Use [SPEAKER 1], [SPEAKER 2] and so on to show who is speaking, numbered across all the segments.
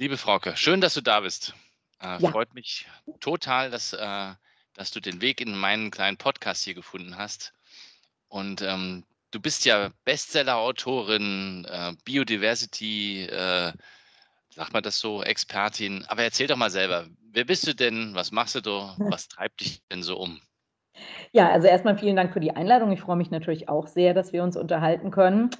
[SPEAKER 1] Liebe Frauke, schön, dass du da bist. Äh,
[SPEAKER 2] Ja.
[SPEAKER 1] freut mich total, dass, äh, dass du den Weg in meinen kleinen Podcast hier gefunden hast. Und ähm, du bist ja Bestseller-Autorin, äh, Biodiversity, äh, sagt man das so, Expertin. Aber erzähl doch mal selber, wer bist du denn? Was machst du da? Was treibt dich denn so um?
[SPEAKER 2] Ja, also erstmal vielen Dank für die Einladung. Ich freue mich natürlich auch sehr, dass wir uns unterhalten können.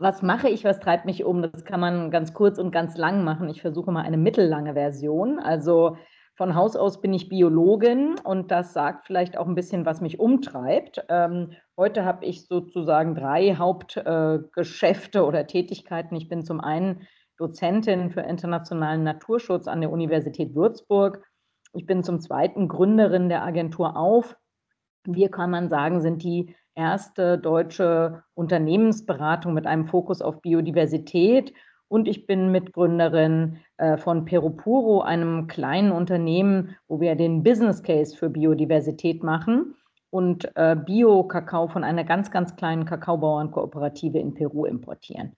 [SPEAKER 2] Was mache ich, was treibt mich um? Das kann man ganz kurz und ganz lang machen. Ich versuche mal eine mittellange Version. Also von Haus aus bin ich Biologin und das sagt vielleicht auch ein bisschen, was mich umtreibt. Ähm, heute habe ich sozusagen drei Hauptgeschäfte oder Tätigkeiten. Ich bin zum einen Dozentin für internationalen Naturschutz an der Universität Würzburg. Ich bin zum zweiten Gründerin der Agentur Auf. Wir, kann man sagen, sind die erste deutsche Unternehmensberatung mit einem Fokus auf Biodiversität. Und ich bin Mitgründerin äh, von Perupuro, einem kleinen Unternehmen, wo wir den Business Case für Biodiversität machen und äh, Bio-Kakao von einer ganz, ganz kleinen Kakaobauernkooperative in Peru importieren.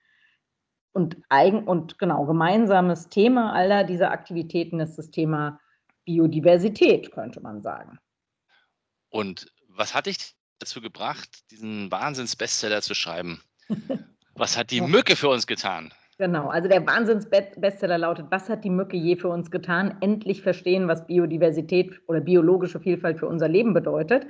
[SPEAKER 2] Und, eigen, und genau, gemeinsames Thema aller dieser Aktivitäten ist das Thema Biodiversität, könnte man sagen.
[SPEAKER 1] Und was hat dich dazu gebracht, diesen Wahnsinns-Bestseller zu schreiben? Was hat die. Mücke für uns getan?
[SPEAKER 2] Genau, also der Wahnsinns-Bestseller lautet, was hat die Mücke je für uns getan? Endlich verstehen, was Biodiversität oder biologische Vielfalt für unser Leben bedeutet.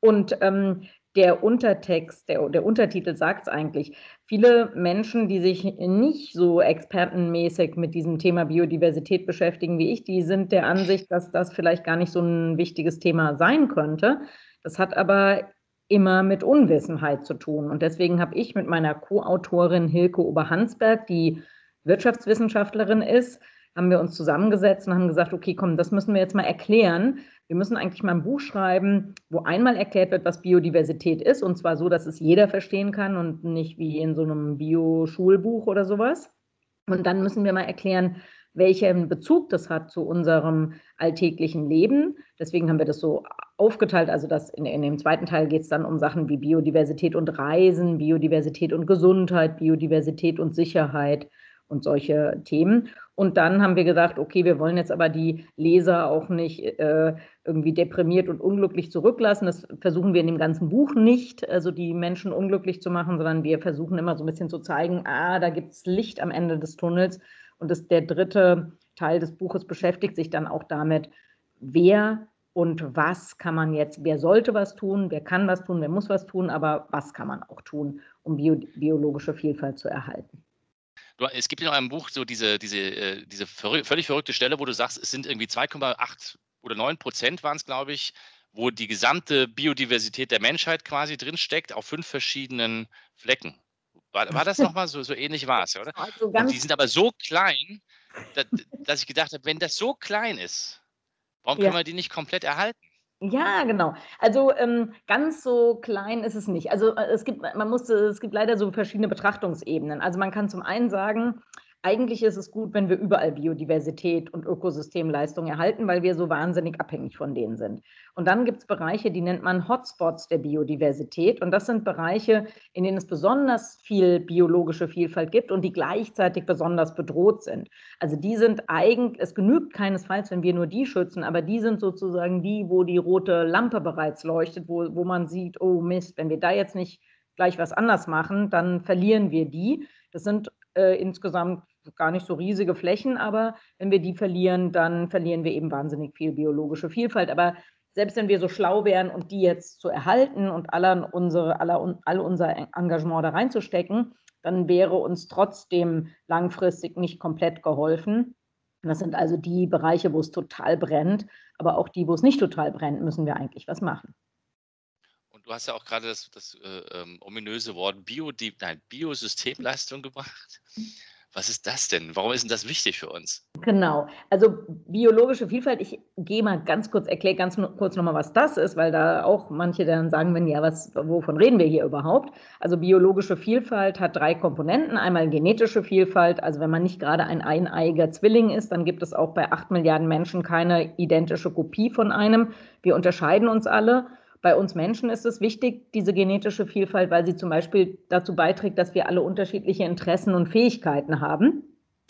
[SPEAKER 2] Und ähm, der Untertext, der, der Untertitel sagt es eigentlich. Viele Menschen, die sich nicht so expertenmäßig mit diesem Thema Biodiversität beschäftigen wie ich, die sind der Ansicht, dass das vielleicht gar nicht so ein wichtiges Thema sein könnte. Das hat aber immer mit Unwissenheit zu tun. Und deswegen habe ich mit meiner Co-Autorin Hilke Oberhansberg, die Wirtschaftswissenschaftlerin ist, haben wir uns zusammengesetzt und haben gesagt, okay, komm, das müssen wir jetzt mal erklären. Wir müssen eigentlich mal ein Buch schreiben, wo einmal erklärt wird, was Biodiversität ist, und zwar so, dass es jeder verstehen kann und nicht wie in so einem Bio-Schulbuch oder sowas. Und dann müssen wir mal erklären, welchen Bezug das hat zu unserem alltäglichen Leben. Deswegen haben wir das so aufgeteilt. Also das in, in dem zweiten Teil geht es dann um Sachen wie Biodiversität und Reisen, Biodiversität und Gesundheit, Biodiversität und Sicherheit und solche Themen. Und dann haben wir gedacht, okay, wir wollen jetzt aber die Leser auch nicht äh, irgendwie deprimiert und unglücklich zurücklassen. Das versuchen wir in dem ganzen Buch nicht, also die Menschen unglücklich zu machen, sondern wir versuchen immer so ein bisschen zu zeigen, ah, da gibt es Licht am Ende des Tunnels. Und das, der dritte Teil des Buches beschäftigt sich dann auch damit, wer und was kann man jetzt, wer sollte was tun, wer kann was tun, wer muss was tun, aber was kann man auch tun, um bio, biologische Vielfalt zu erhalten.
[SPEAKER 1] Es gibt in eurem Buch so diese, diese, äh, diese völlig verrückte Stelle, wo du sagst, es sind irgendwie 2,8 oder 9 Prozent waren es, glaube ich, wo die gesamte Biodiversität der Menschheit quasi drinsteckt auf fünf verschiedenen Flecken. War, war das nochmal so, so ähnlich war es, oder?
[SPEAKER 2] Also
[SPEAKER 1] Und die sind aber so klein, dass, dass ich gedacht habe, wenn das so klein ist, warum
[SPEAKER 2] Ja.
[SPEAKER 1] können wir die nicht komplett erhalten?
[SPEAKER 2] Ja, genau. Also ähm, ganz so klein ist es nicht. Also äh, es gibt, man musste, es gibt leider so verschiedene Betrachtungsebenen. Also man kann zum einen sagen, eigentlich ist es gut, wenn wir überall Biodiversität und Ökosystemleistung erhalten, weil wir so wahnsinnig abhängig von denen sind. Und dann gibt es Bereiche, die nennt man Hotspots der Biodiversität. Und das sind Bereiche, in denen es besonders viel biologische Vielfalt gibt und die gleichzeitig besonders bedroht sind. Also die sind eigentlich, es genügt keinesfalls, wenn wir nur die schützen, aber die sind sozusagen die, wo die rote Lampe bereits leuchtet, wo, wo man sieht, oh Mist, wenn wir da jetzt nicht gleich was anders machen, dann verlieren wir die. Das sind äh, insgesamt gar nicht so riesige Flächen, aber wenn wir die verlieren, dann verlieren wir eben wahnsinnig viel biologische Vielfalt. Aber selbst wenn wir so schlau wären und die jetzt zu erhalten und aller unsere, aller, all unser Engagement da reinzustecken, dann wäre uns trotzdem langfristig nicht komplett geholfen. Das sind also die Bereiche, wo es total brennt, aber auch die, wo es nicht total brennt, müssen wir eigentlich was machen.
[SPEAKER 1] Und du hast ja auch gerade das, das äh, ähm, ominöse Wort Bio, die, nein, Biosystemleistung gebracht. Was ist das denn? Warum ist denn das wichtig für uns?
[SPEAKER 2] Genau. Also biologische Vielfalt, ich gehe mal ganz kurz, erkläre ganz kurz nochmal, was das ist, weil da auch manche dann sagen, wenn ja, was, wovon reden wir hier überhaupt? Also biologische Vielfalt hat drei Komponenten. Einmal genetische Vielfalt, also wenn man nicht gerade ein eineiiger Zwilling ist, dann gibt es auch bei acht Milliarden Menschen keine identische Kopie von einem. Wir unterscheiden uns alle. Bei uns Menschen ist es wichtig, diese genetische Vielfalt, weil sie zum Beispiel dazu beiträgt, dass wir alle unterschiedliche Interessen und Fähigkeiten haben.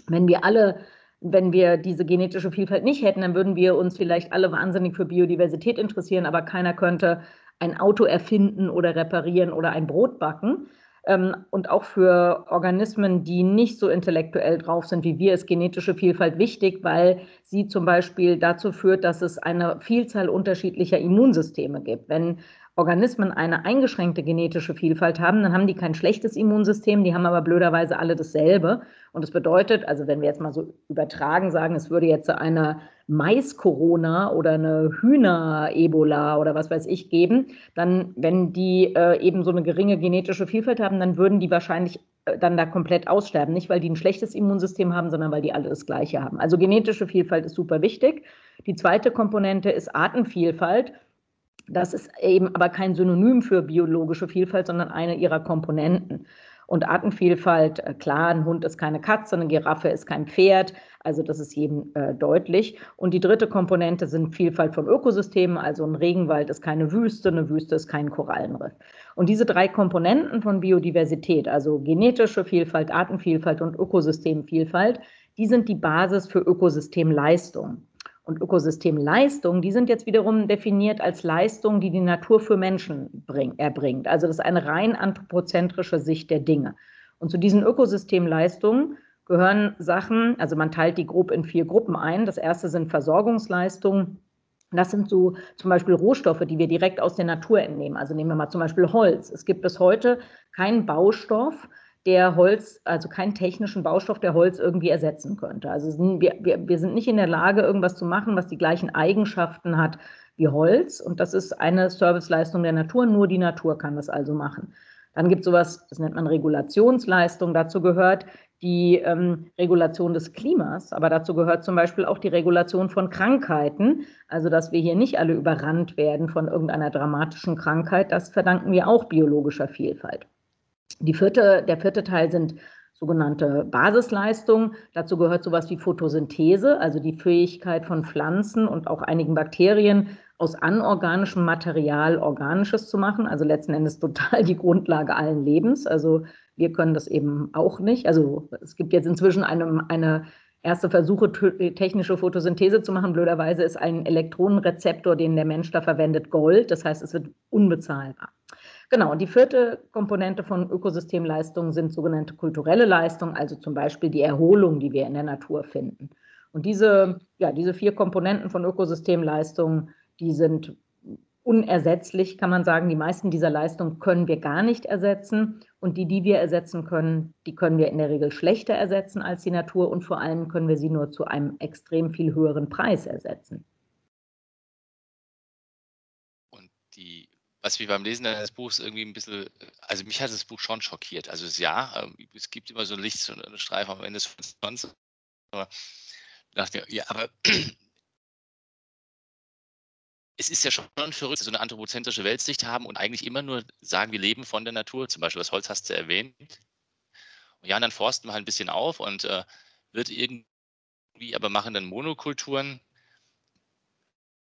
[SPEAKER 2] Wenn wir alle wenn wir diese genetische Vielfalt nicht hätten, dann würden wir uns vielleicht alle wahnsinnig für Biodiversität interessieren, aber keiner könnte ein Auto erfinden oder reparieren oder ein Brot backen. Ähm, und auch für Organismen, die nicht so intellektuell drauf sind wie wir, ist genetische Vielfalt wichtig, weil sie zum Beispiel dazu führt, dass es eine Vielzahl unterschiedlicher Immunsysteme gibt. Wenn Organismen eine eingeschränkte genetische Vielfalt haben, dann haben die kein schlechtes Immunsystem, die haben aber blöderweise alle dasselbe. Und das bedeutet, also wenn wir jetzt mal so übertragen sagen, es würde jetzt eine Mais-Corona oder eine Hühner-Ebola oder was weiß ich geben, dann, wenn die äh, eben so eine geringe genetische Vielfalt haben, dann würden die wahrscheinlich äh, dann da komplett aussterben. Nicht, weil die ein schlechtes Immunsystem haben, sondern weil die alle das Gleiche haben. Also genetische Vielfalt ist super wichtig. Die zweite Komponente ist Artenvielfalt. Das ist eben aber kein Synonym für biologische Vielfalt, sondern eine ihrer Komponenten. Und Artenvielfalt, äh, klar, ein Hund ist keine Katze, eine Giraffe ist kein Pferd, also das ist jedem äh, deutlich. Und die dritte Komponente sind Vielfalt von Ökosystemen, also ein Regenwald ist keine Wüste, eine Wüste ist kein Korallenriff. Und diese drei Komponenten von Biodiversität, also genetische Vielfalt, Artenvielfalt und Ökosystemvielfalt, die sind die Basis für Ökosystemleistung und Ökosystemleistung, die sind jetzt wiederum definiert als Leistung, die die Natur für Menschen bring, erbringt. Also das ist eine rein anthropozentrische Sicht der Dinge. Und zu diesen Ökosystemleistungen gehören Sachen, also man teilt die grob in vier Gruppen ein. Das erste sind Versorgungsleistungen. Das sind so zum Beispiel Rohstoffe, die wir direkt aus der Natur entnehmen. Also nehmen wir mal zum Beispiel Holz. Es gibt bis heute keinen Baustoff, der Holz, also keinen technischen Baustoff, der Holz irgendwie ersetzen könnte. Also wir, wir, wir sind nicht in der Lage, irgendwas zu machen, was die gleichen Eigenschaften hat wie Holz. Und das ist eine Serviceleistung der Natur. Nur die Natur kann das also machen. Dann gibt es sowas, das nennt man Regulationsleistung. Dazu gehört die ähm, Regulation des Klimas, aber dazu gehört zum Beispiel auch die Regulation von Krankheiten. Also, dass wir hier nicht alle überrannt werden von irgendeiner dramatischen Krankheit, das verdanken wir auch biologischer Vielfalt. Die vierte, der vierte Teil sind sogenannte Basisleistungen. Dazu gehört sowas wie Photosynthese, also die Fähigkeit von Pflanzen und auch einigen Bakterien aus anorganischem Material Organisches zu machen. Also letzten Endes total die Grundlage allen Lebens. Also wir können das eben auch nicht. Also es gibt jetzt inzwischen eine, eine erste Versuche, technische Photosynthese zu machen. Blöderweise ist ein Elektronenrezeptor, den der Mensch da verwendet, Gold. Das heißt, es wird unbezahlbar. Genau, die vierte Komponente von Ökosystemleistungen sind sogenannte kulturelle Leistungen, also zum Beispiel die Erholung, die wir in der Natur finden. Und diese, ja, diese vier Komponenten von Ökosystemleistungen, die sind unersetzlich, kann man sagen. Die meisten dieser Leistungen können wir gar nicht ersetzen. Und die, die wir ersetzen können, die können wir in der Regel schlechter ersetzen als die Natur. Und vor allem können wir sie nur zu einem extrem viel höheren Preis ersetzen.
[SPEAKER 1] Was mich beim Lesen deines Buchs irgendwie ein bisschen, also mich hat das Buch schon schockiert. Also ja, ähm, es gibt immer so ein Licht und einen Streifen am Ende des sonst. Aber dachte ja, aber es ist ja schon verrückt, so eine anthropozentrische Weltsicht haben und eigentlich immer nur sagen, wir leben von der Natur. Zum Beispiel das Holz hast du erwähnt. Und ja, und dann forsten wir halt ein bisschen auf und äh, wird irgendwie, aber machen dann Monokulturen.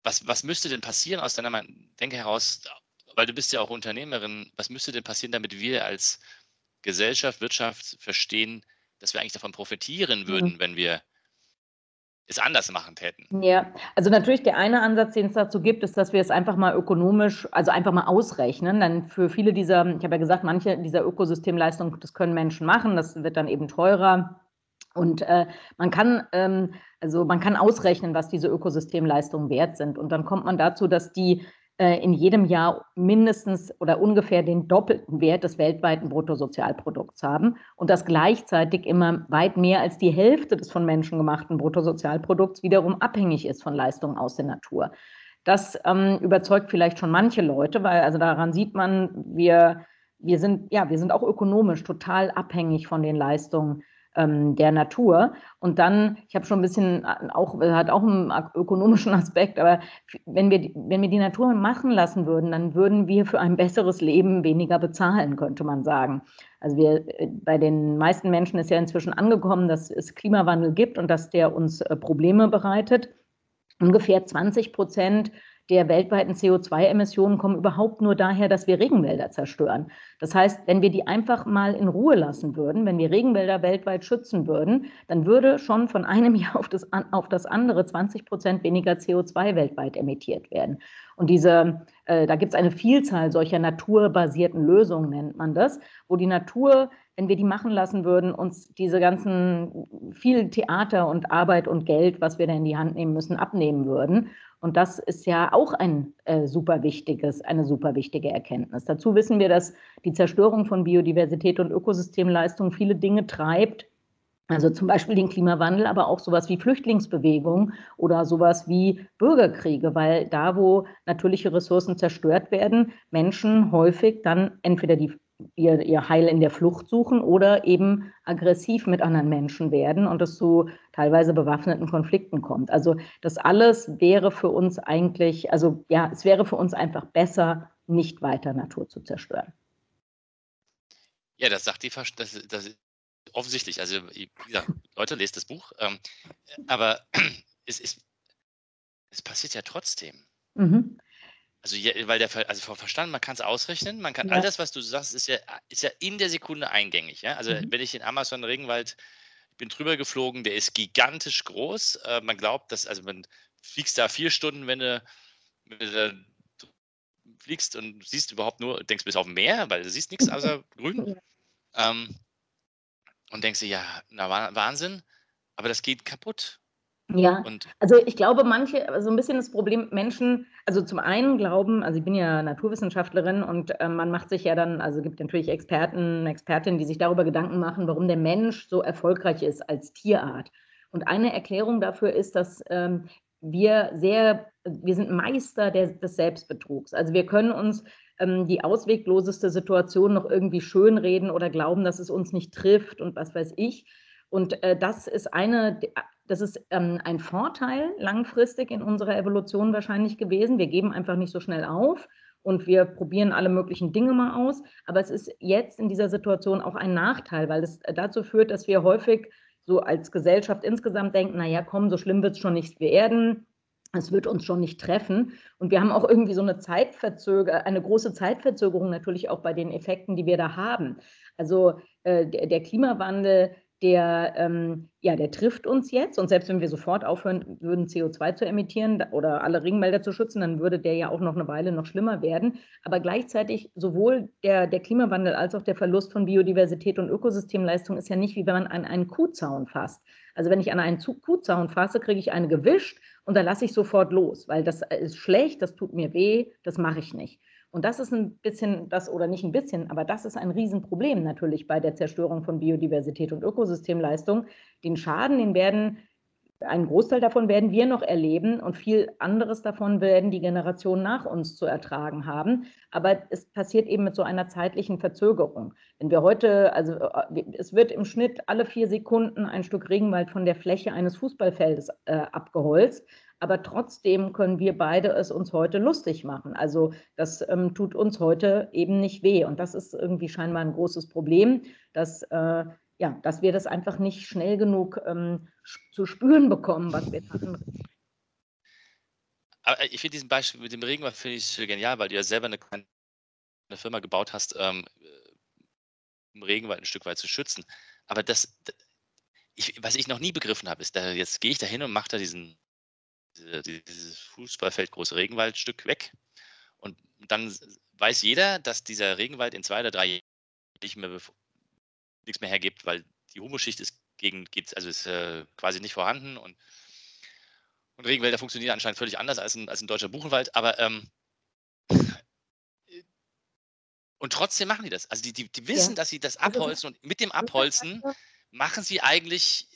[SPEAKER 1] Was, was müsste denn passieren aus deiner Denke heraus, weil du bist ja auch Unternehmerin, was müsste denn passieren, damit wir als Gesellschaft, Wirtschaft verstehen, dass wir eigentlich davon profitieren mhm. würden, mhm. wenn wir es anders machen täten.
[SPEAKER 2] Ja, also natürlich der eine Ansatz, den es dazu gibt, ist, dass wir es einfach mal ökonomisch, also einfach mal ausrechnen. Dann für viele dieser, ich habe ja gesagt, manche dieser Ökosystemleistungen, das können Menschen machen, das wird dann eben teurer. Und äh, man kann ähm, also man kann ausrechnen, was diese Ökosystemleistungen wert sind. Und dann kommt man dazu, dass die in jedem Jahr mindestens oder ungefähr den doppelten Wert des weltweiten Bruttosozialprodukts haben und dass gleichzeitig immer weit mehr als die Hälfte des von Menschen gemachten Bruttosozialprodukts wiederum abhängig ist von Leistungen aus der Natur. Das ähm, überzeugt vielleicht schon manche Leute, weil also daran sieht man, wir, wir sind ja, wir sind auch ökonomisch total abhängig von den Leistungen ähm, der Natur. Und dann, ich habe schon ein bisschen, äh, auch, hat auch einen ökonomischen Aspekt, aber wenn wir, wenn wir die Natur machen lassen würden, dann würden wir für ein besseres Leben weniger bezahlen, könnte man sagen. Also wir, äh, bei den meisten Menschen ist ja inzwischen angekommen, dass es Klimawandel gibt und dass der uns äh, Probleme bereitet. Ungefähr 20 Prozent der weltweiten CO2-Emissionen kommen überhaupt nur daher, dass wir Regenwälder zerstören. Das heißt, wenn wir die einfach mal in Ruhe lassen würden, wenn wir Regenwälder weltweit schützen würden, dann würde schon von einem Jahr auf das, auf das andere 20 Prozent weniger CO2 weltweit emittiert werden. Und diese, äh, da gibt es eine Vielzahl solcher naturbasierten Lösungen, nennt man das, wo die Natur wenn wir die machen lassen würden, uns diese ganzen viel Theater und Arbeit und Geld, was wir da in die Hand nehmen müssen, abnehmen würden. Und das ist ja auch ein äh, super wichtiges, eine super wichtige Erkenntnis. Dazu wissen wir, dass die Zerstörung von Biodiversität und Ökosystemleistung viele Dinge treibt, also zum Beispiel den Klimawandel, aber auch sowas wie Flüchtlingsbewegung oder sowas wie Bürgerkriege, weil da, wo natürliche Ressourcen zerstört werden, Menschen häufig dann entweder die ihr, ihr Heil in der Flucht suchen oder eben aggressiv mit anderen Menschen werden und es zu teilweise bewaffneten Konflikten kommt. Also das alles wäre für uns eigentlich, also ja, es wäre für uns einfach besser, nicht weiter Natur zu zerstören.
[SPEAKER 1] Ja, das sagt die, das, das offensichtlich. Also, ja, Leute, lest das Buch. Ähm, aber es, ist, es passiert ja trotzdem. Mhm. Also, ja, weil der, also Verstand, man kann es ausrechnen, man kann, all das, was du sagst, ist ja, ist ja in der Sekunde eingängig. Ja? Also, Mhm. wenn ich in Amazon-Regenwald, bin drüber geflogen, der ist gigantisch groß. Äh, man glaubt, dass, also man fliegst da vier Stunden, wenn du, wenn du fliegst und siehst überhaupt nur, denkst bis auf dem Meer, weil du siehst nichts außer grün. Ähm, und denkst dir, ja, na Wahnsinn, aber das geht kaputt.
[SPEAKER 2] Ja, Und also ich glaube, manche, also ein bisschen das Problem, Menschen, also zum einen glauben, also ich bin ja Naturwissenschaftlerin und äh, man macht sich ja dann, also gibt natürlich Experten, Expertinnen, die sich darüber Gedanken machen, warum der Mensch so erfolgreich ist als Tierart. Und eine Erklärung dafür ist, dass ähm, wir sehr, wir sind Meister der, des Selbstbetrugs. Also wir können uns ähm, die auswegloseste Situation noch irgendwie schönreden oder glauben, dass es uns nicht trifft und was weiß ich. Und äh, das ist eine, das ist ähm, ein Vorteil langfristig in unserer Evolution wahrscheinlich gewesen. Wir geben einfach nicht so schnell auf und wir probieren alle möglichen Dinge mal aus. Aber es ist jetzt in dieser Situation auch ein Nachteil, weil es dazu führt, dass wir häufig so als Gesellschaft insgesamt denken, naja, komm, so schlimm wird es schon nicht werden. Es wird uns schon nicht treffen. Und wir haben auch irgendwie so eine Zeitverzögerung, eine große Zeitverzögerung natürlich auch bei den Effekten, die wir da haben. Also äh, der, der Klimawandel der, ähm, ja, der trifft uns jetzt. Und selbst wenn wir sofort aufhören würden, CO2 zu emittieren oder alle Ringmelder zu schützen, dann würde der ja auch noch eine Weile noch schlimmer werden. Aber gleichzeitig sowohl der, der Klimawandel als auch der Verlust von Biodiversität und Ökosystemleistung ist ja nicht, wie wenn man an einen Kuhzaun fasst. Also wenn ich an einen Kuhzaun fasse, kriege ich eine gewischt und da lasse ich sofort los, weil das ist schlecht, das tut mir weh, das mache ich nicht. Und das ist ein bisschen das, oder nicht ein bisschen, aber das ist ein Riesenproblem natürlich bei der Zerstörung von Biodiversität und Ökosystemleistung. Den Schaden, den werden, einen Großteil davon werden wir noch erleben und viel anderes davon werden die Generationen nach uns zu ertragen haben. Aber es passiert eben mit so einer zeitlichen Verzögerung. Wenn wir heute, also äh, es wird im Schnitt alle vier Sekunden ein Stück Regenwald von der Fläche eines Fußballfeldes äh, abgeholzt aber trotzdem können wir beide es uns heute lustig machen. Also das ähm, tut uns heute eben nicht weh. Und das ist irgendwie scheinbar ein großes Problem, dass, äh, ja, dass wir das einfach nicht schnell genug ähm, zu spüren bekommen, was wir hatten.
[SPEAKER 1] Aber ich finde diesen Beispiel mit dem Regenwald finde ich genial, weil du ja selber eine kleine Firma gebaut hast, ähm, um Regenwald ein Stück weit zu schützen. Aber das, ich, was ich noch nie begriffen habe, ist, da, jetzt gehe ich da hin und mache da diesen dieses Fußballfeld große Regenwaldstück weg. Und dann weiß jeder, dass dieser Regenwald in zwei oder drei Jahren nicht mehr, nichts mehr hergibt, weil die Humuschicht ist gegen, geht, also ist äh, quasi nicht vorhanden und, und Regenwälder funktionieren anscheinend völlig anders als ein, als ein deutscher Buchenwald, aber ähm, und trotzdem machen die das. Also die, die, die wissen, ja. dass sie das also abholzen und mit dem Abholzen machen sie eigentlich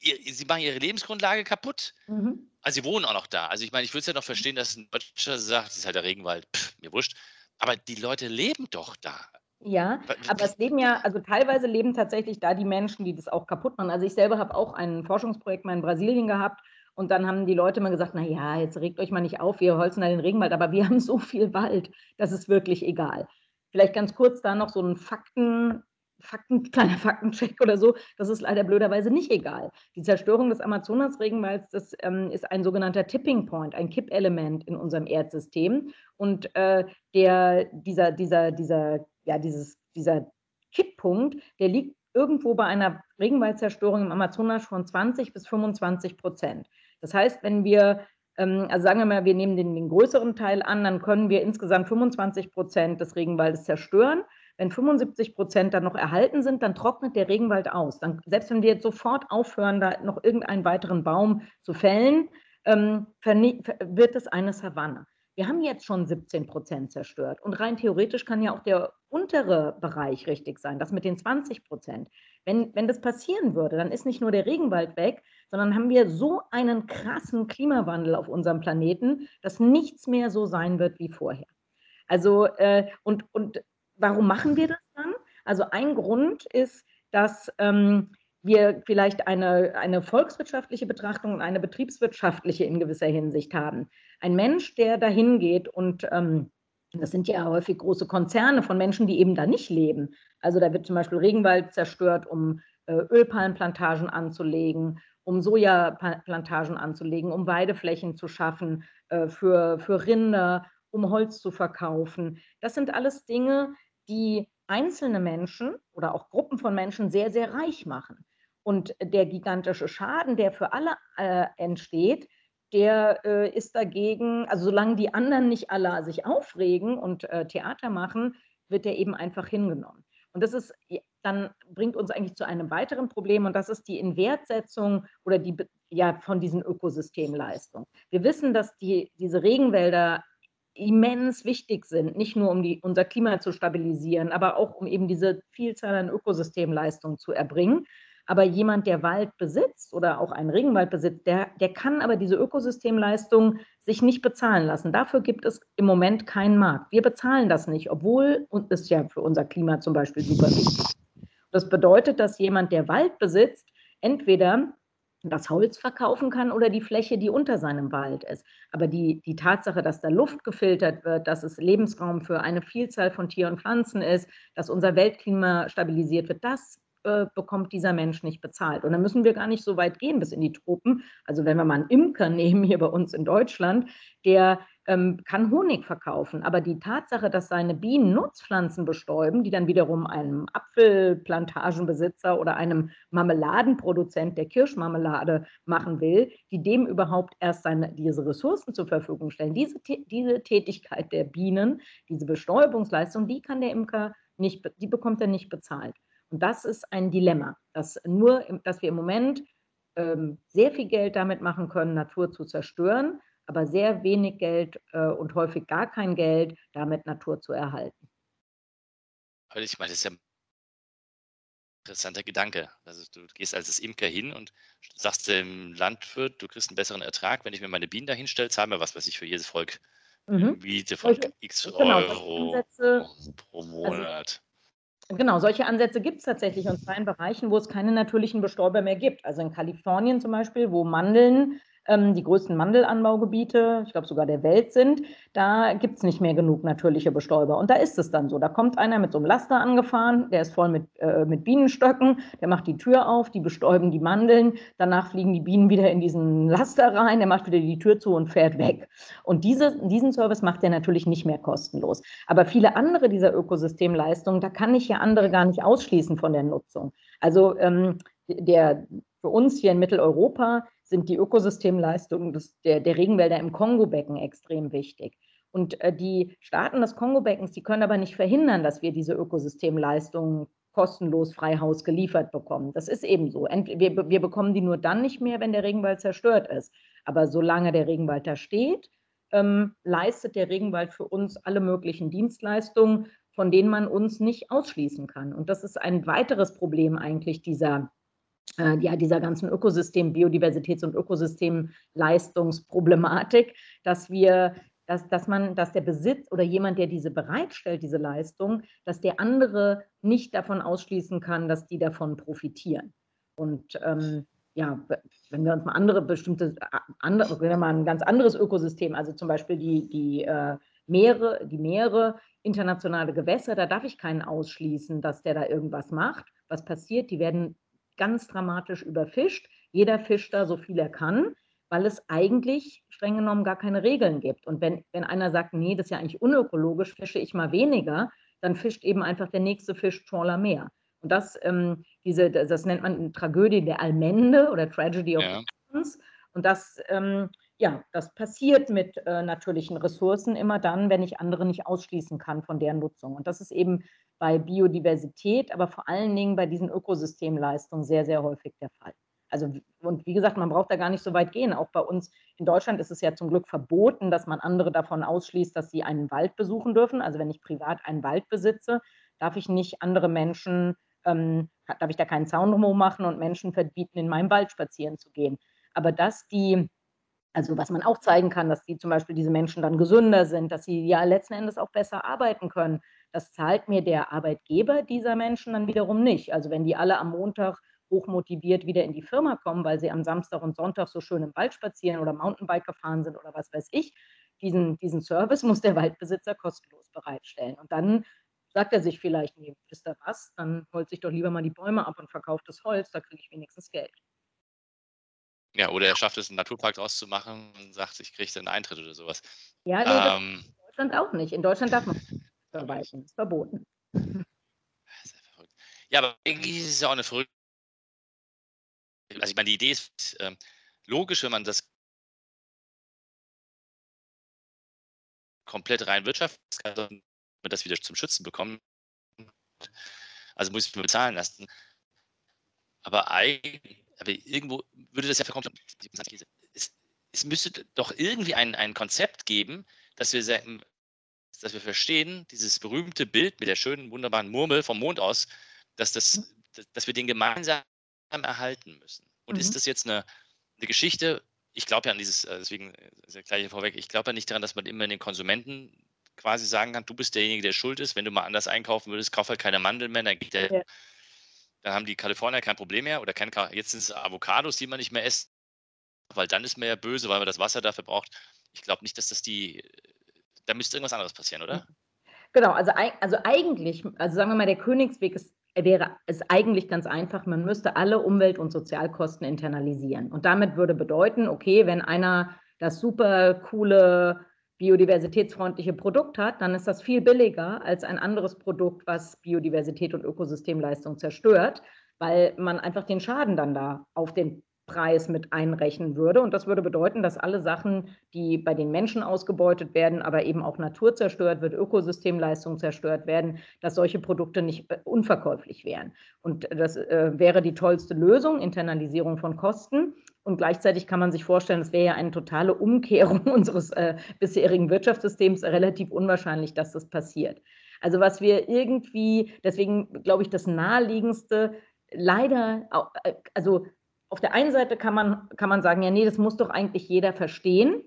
[SPEAKER 1] sie machen ihre Lebensgrundlage kaputt. Mhm. Also sie wohnen auch noch da. Also ich meine, ich würde es ja noch verstehen, dass ein Deutscher sagt, das ist halt der Regenwald, pff, mir wurscht. Aber die Leute leben doch da.
[SPEAKER 2] Ja, aber es leben ja, also teilweise leben tatsächlich da die Menschen, die das auch kaputt machen. Also ich selber habe auch ein Forschungsprojekt mal in Brasilien gehabt und dann haben die Leute mal gesagt, na ja, jetzt regt euch mal nicht auf, wir holzen da den Regenwald, aber wir haben so viel Wald, das ist wirklich egal. Vielleicht ganz kurz da noch so ein Fakten, Fakten, kleiner Faktencheck oder so, das ist leider blöderweise nicht egal. Die Zerstörung des Amazonas-Regenwalds, das ähm, ist ein sogenannter Tipping Point, ein Kippelement in unserem Erdsystem. Und äh, der, dieser, dieser, dieser, ja, dieses, dieser Kipppunkt, der liegt irgendwo bei einer Regenwaldzerstörung im Amazonas von 20 bis 25 Prozent. Das heißt, wenn wir ähm, also sagen wir mal, wir nehmen den, den, größeren Teil an, dann können wir insgesamt 25 Prozent des Regenwaldes zerstören. Wenn 75 Prozent dann noch erhalten sind, dann trocknet der Regenwald aus. Dann, selbst wenn wir jetzt sofort aufhören, da noch irgendeinen weiteren Baum zu fällen, ähm, wird es eine Savanne. Wir haben jetzt schon 17 Prozent zerstört. Und rein theoretisch kann ja auch der untere Bereich richtig sein, das mit den 20 Prozent. Wenn, wenn das passieren würde, dann ist nicht nur der Regenwald weg, sondern haben wir so einen krassen Klimawandel auf unserem Planeten, dass nichts mehr so sein wird wie vorher. Also, äh, und, und warum machen wir das dann? Also ein Grund ist, dass ähm, wir vielleicht eine, eine volkswirtschaftliche Betrachtung und eine betriebswirtschaftliche in gewisser Hinsicht haben. Ein Mensch, der dahin geht und ähm, das sind ja häufig große Konzerne von Menschen, die eben da nicht leben. Also da wird zum Beispiel Regenwald zerstört, um äh, Ölpalmenplantagen anzulegen, um Sojaplantagen anzulegen, um Weideflächen zu schaffen äh, für, für Rinder, um Holz zu verkaufen. Das sind alles Dinge, die einzelne Menschen oder auch Gruppen von Menschen sehr, sehr reich machen. Und der gigantische Schaden, der für alle äh, entsteht, der äh, ist dagegen, also solange die anderen nicht alle sich aufregen und äh, Theater machen, wird der eben einfach hingenommen. Und das ist dann bringt uns eigentlich zu einem weiteren Problem und das ist die Inwertsetzung oder die ja von diesen Ökosystemleistungen. Wir wissen, dass die, diese Regenwälder immens wichtig sind, nicht nur um die, unser Klima zu stabilisieren, aber auch um eben diese Vielzahl an Ökosystemleistungen zu erbringen. Aber jemand, der Wald besitzt oder auch einen Regenwald besitzt, der, der kann aber diese Ökosystemleistungen sich nicht bezahlen lassen. Dafür gibt es im Moment keinen Markt. Wir bezahlen das nicht, obwohl und ist ja für unser Klima zum Beispiel super wichtig. Das bedeutet, dass jemand, der Wald besitzt, entweder das Holz verkaufen kann oder die Fläche, die unter seinem Wald ist. Aber die, die Tatsache, dass da Luft gefiltert wird, dass es Lebensraum für eine Vielzahl von Tieren und Pflanzen ist, dass unser Weltklima stabilisiert wird, das äh, bekommt dieser Mensch nicht bezahlt. Und dann müssen wir gar nicht so weit gehen bis in die Tropen. Also wenn wir mal einen Imker nehmen hier bei uns in Deutschland, der ähm, kann Honig verkaufen. Aber die Tatsache, dass seine Bienen Nutzpflanzen bestäuben, die dann wiederum einem Apfelplantagenbesitzer oder einem Marmeladenproduzent der Kirschmarmelade machen will, die dem überhaupt erst seine, diese Ressourcen zur Verfügung stellen, diese, diese Tätigkeit der Bienen, diese Bestäubungsleistung, die kann der Imker nicht, die bekommt er nicht bezahlt. Und das ist ein Dilemma, dass, nur, dass wir im Moment ähm, sehr viel Geld damit machen können, Natur zu zerstören, aber sehr wenig Geld äh, und häufig gar kein Geld damit Natur zu erhalten.
[SPEAKER 1] Ich meine, das ist ja ein interessanter Gedanke. Also du gehst als Imker hin und sagst dem Landwirt, du kriegst einen besseren Ertrag, wenn ich mir meine Bienen da hinstelle, zahl mir was weiß ich für jedes Volk. Mhm. Miete von Solche, x genau, Euro pro also Monat. Also,
[SPEAKER 2] Genau, solche Ansätze gibt es tatsächlich und zwar in Bereichen, wo es keine natürlichen Bestäuber mehr gibt. Also in Kalifornien zum Beispiel, wo Mandeln ähm, die größten Mandelanbaugebiete, ich glaube sogar der Welt sind, da gibt es nicht mehr genug natürliche Bestäuber. Und da ist es dann so. Da kommt einer mit so einem Laster angefahren, der ist voll mit, äh, mit Bienenstöcken, der macht die Tür auf, die bestäuben die Mandeln, danach fliegen die Bienen wieder in diesen Laster rein, der macht wieder die Tür zu und fährt weg. Und diese, diesen Service macht er natürlich nicht mehr kostenlos. Aber viele andere dieser Ökosystemleistungen, da kann ich ja andere gar nicht ausschließen von der Nutzung. Also ähm, der, für uns hier in Mitteleuropa sind die Ökosystemleistungen des, der, der Regenwälder im Kongo-Becken extrem wichtig. Und äh, die Staaten des Kongo-Beckens, die können aber nicht verhindern, dass wir diese Ökosystemleistungen kostenlos frei Haus geliefert bekommen. Das ist eben so. Wir, wir bekommen die nur dann nicht mehr, wenn der Regenwald zerstört ist. Aber solange der Regenwald da steht, ähm, leistet der Regenwald für uns alle möglichen Dienstleistungen, von denen man uns nicht ausschließen kann. Und das ist ein weiteres Problem eigentlich dieser ja, dieser ganzen Ökosystem, Biodiversitäts- und Ökosystemleistungsproblematik, dass wir dass, dass man, dass der Besitz oder jemand, der diese bereitstellt, diese Leistung, dass der andere nicht davon ausschließen kann, dass die davon profitieren. Und ähm, ja, wenn wir uns mal andere bestimmte, andere, wenn wir mal ein ganz anderes Ökosystem, also zum Beispiel die, die äh, Meere, die Meere, internationale Gewässer, da darf ich keinen ausschließen, dass der da irgendwas macht. Was passiert? Die werden ganz dramatisch überfischt. Jeder fischt da so viel er kann weil es eigentlich streng genommen gar keine Regeln gibt. Und wenn, wenn einer sagt, nee, das ist ja eigentlich unökologisch, fische ich mal weniger, dann fischt eben einfach der nächste Fischtrawler mehr. Und das, ähm, diese, das nennt man Tragödie der Allmende oder Tragedy of ja. Commons. Und das, ähm, ja, das passiert mit äh, natürlichen Ressourcen immer dann, wenn ich andere nicht ausschließen kann von deren Nutzung. Und das ist eben bei Biodiversität, aber vor allen Dingen bei diesen Ökosystemleistungen sehr, sehr häufig der Fall. Also, und wie gesagt, man braucht da gar nicht so weit gehen. Auch bei uns in Deutschland ist es ja zum Glück verboten, dass man andere davon ausschließt, dass sie einen Wald besuchen dürfen. Also, wenn ich privat einen Wald besitze, darf ich nicht andere Menschen, ähm, darf ich da keinen Zaun drumherum machen und Menschen verbieten, in meinem Wald spazieren zu gehen. Aber dass die, also was man auch zeigen kann, dass die zum Beispiel diese Menschen dann gesünder sind, dass sie ja letzten Endes auch besser arbeiten können, das zahlt mir der Arbeitgeber dieser Menschen dann wiederum nicht. Also wenn die alle am Montag hochmotiviert wieder in die Firma kommen, weil sie am Samstag und Sonntag so schön im Wald spazieren oder Mountainbike gefahren sind oder was weiß ich. Diesen, diesen Service muss der Waldbesitzer kostenlos bereitstellen. Und dann sagt er sich vielleicht, nee, wisst ihr was, dann holt sich doch lieber mal die Bäume ab und verkauft das Holz, da kriege ich wenigstens Geld.
[SPEAKER 1] Ja, oder er schafft es, einen Naturpark auszumachen und sagt, ich kriege einen Eintritt oder sowas.
[SPEAKER 2] Ja, nee, ähm, in Deutschland auch nicht. In Deutschland darf man verweisen, ist verboten.
[SPEAKER 1] Ja, aber irgendwie ist es ja auch eine verrückte also ich meine, die Idee ist äh, logisch, wenn man das komplett rein wirtschaften das wieder zum Schützen bekommen. Also muss ich mir bezahlen lassen. Aber, eigentlich, aber irgendwo würde das ja verkommen. Es, es müsste doch irgendwie ein, ein Konzept geben, dass wir, sagen, dass wir verstehen, dieses berühmte Bild mit der schönen, wunderbaren Murmel vom Mond aus, dass, das, dass wir den gemeinsam erhalten müssen. Und mhm. ist das jetzt eine, eine Geschichte? Ich glaube ja an dieses, äh, deswegen äh, gleich vorweg, ich glaube ja nicht daran, dass man immer den Konsumenten quasi sagen kann, du bist derjenige, der schuld ist. Wenn du mal anders einkaufen würdest, kauf halt keine Mandeln mehr, dann geht der, ja. Dann haben die Kalifornier kein Problem mehr oder kein, jetzt sind es Avocados, die man nicht mehr isst, weil dann ist man ja böse, weil man das Wasser dafür braucht. Ich glaube nicht, dass das die, da müsste irgendwas anderes passieren, oder?
[SPEAKER 2] Genau, also, also eigentlich, also sagen wir mal, der Königsweg ist wäre es eigentlich ganz einfach, man müsste alle Umwelt- und Sozialkosten internalisieren. Und damit würde bedeuten, okay, wenn einer das super coole, biodiversitätsfreundliche Produkt hat, dann ist das viel billiger als ein anderes Produkt, was Biodiversität und Ökosystemleistung zerstört, weil man einfach den Schaden dann da auf den Preis mit einrechnen würde. Und das würde bedeuten, dass alle Sachen, die bei den Menschen ausgebeutet werden, aber eben auch Natur zerstört wird, Ökosystemleistungen zerstört werden, dass solche Produkte nicht unverkäuflich wären. Und das äh, wäre die tollste Lösung, Internalisierung von Kosten. Und gleichzeitig kann man sich vorstellen, es wäre ja eine totale Umkehrung unseres äh, bisherigen Wirtschaftssystems relativ unwahrscheinlich, dass das passiert. Also was wir irgendwie, deswegen glaube ich, das naheliegendste, leider, äh, also auf der einen Seite kann man, kann man sagen, ja, nee, das muss doch eigentlich jeder verstehen.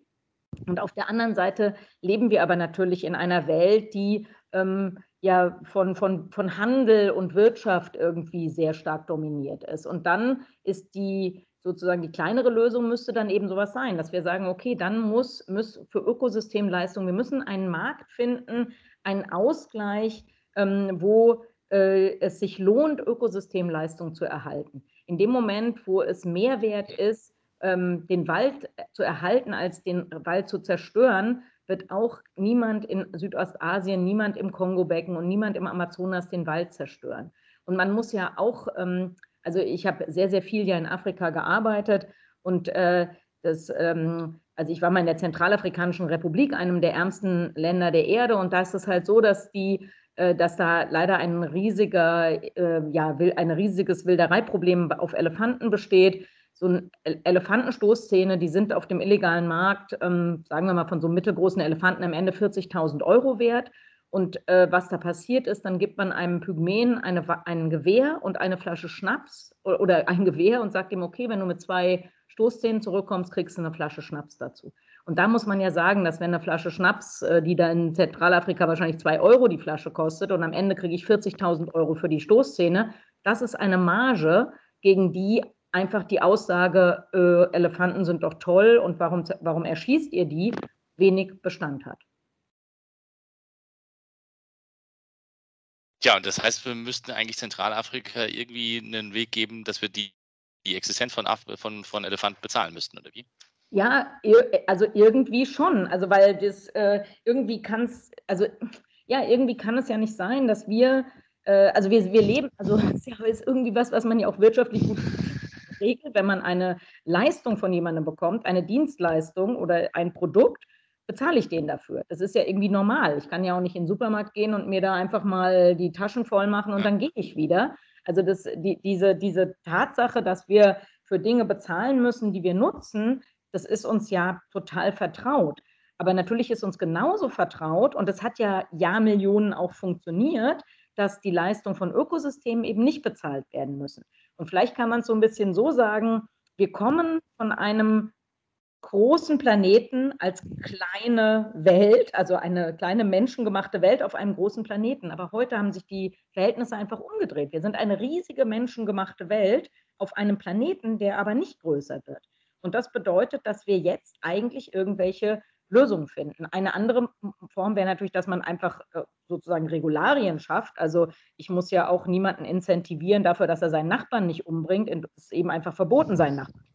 [SPEAKER 2] Und auf der anderen Seite leben wir aber natürlich in einer Welt, die ähm, ja von, von, von Handel und Wirtschaft irgendwie sehr stark dominiert ist. Und dann ist die sozusagen die kleinere Lösung müsste dann eben sowas sein, dass wir sagen, okay, dann muss, muss für Ökosystemleistung, wir müssen einen Markt finden, einen Ausgleich, ähm, wo äh, es sich lohnt, Ökosystemleistung zu erhalten in dem Moment, wo es mehr wert ist, ähm, den Wald zu erhalten, als den Wald zu zerstören, wird auch niemand in Südostasien, niemand im Kongo-Becken und niemand im Amazonas den Wald zerstören. Und man muss ja auch, ähm, also ich habe sehr, sehr viel ja in Afrika gearbeitet und äh, das, ähm, also ich war mal in der Zentralafrikanischen Republik, einem der ärmsten Länder der Erde, und da ist es halt so, dass die äh, dass da leider ein riesiger, äh, ja, ein riesiges Wildereiproblem auf Elefanten besteht. So eine Elefantenstoßzähne, die sind auf dem illegalen Markt, ähm, sagen wir mal von so mittelgroßen Elefanten am Ende 40.000 Euro wert. Und äh, was da passiert ist, dann gibt man einem Pygmäen eine, ein Gewehr und eine Flasche Schnaps oder, oder ein Gewehr und sagt ihm, okay, wenn du mit zwei Stoßzähnen zurückkommst, kriegst du eine Flasche Schnaps dazu. Und da muss man ja sagen, dass wenn eine Flasche Schnaps, äh, die da in Zentralafrika wahrscheinlich zwei Euro die Flasche kostet und am Ende kriege ich 40.000 Euro für die Stoßzähne, das ist eine Marge, gegen die einfach die Aussage, äh, Elefanten sind doch toll und warum, warum erschießt ihr die, wenig Bestand hat.
[SPEAKER 1] Ja, und das heißt, wir müssten eigentlich Zentralafrika irgendwie einen Weg geben, dass wir die, die Existenz von, Af von, von Elefanten bezahlen müssten, oder wie?
[SPEAKER 2] Ja, also irgendwie schon. Also weil das äh, irgendwie kann es, also ja, irgendwie kann es ja nicht sein, dass wir, äh, also wir, wir leben, also das ist irgendwie was, was man ja auch wirtschaftlich gut regelt, wenn man eine Leistung von jemandem bekommt, eine Dienstleistung oder ein Produkt, bezahle ich den dafür. Das ist ja irgendwie normal. Ich kann ja auch nicht in den Supermarkt gehen und mir da einfach mal die Taschen voll machen und dann gehe ich wieder. Also das, die, diese, diese Tatsache, dass wir für Dinge bezahlen müssen, die wir nutzen, das ist uns ja total vertraut. Aber natürlich ist uns genauso vertraut, und es hat ja Jahrmillionen auch funktioniert, dass die Leistungen von Ökosystemen eben nicht bezahlt werden müssen. Und vielleicht kann man es so ein bisschen so sagen, wir kommen von einem großen Planeten als kleine Welt, also eine kleine menschengemachte Welt auf einem großen Planeten. Aber heute haben sich die Verhältnisse einfach umgedreht. Wir sind eine riesige menschengemachte Welt auf einem Planeten, der aber nicht größer wird. Und das bedeutet, dass wir jetzt eigentlich irgendwelche Lösungen finden. Eine andere Form wäre natürlich, dass man einfach äh, sozusagen Regularien schafft. Also ich muss ja auch niemanden incentivieren dafür, dass er seinen Nachbarn nicht umbringt. Es ist eben einfach verboten, seinen Nachbarn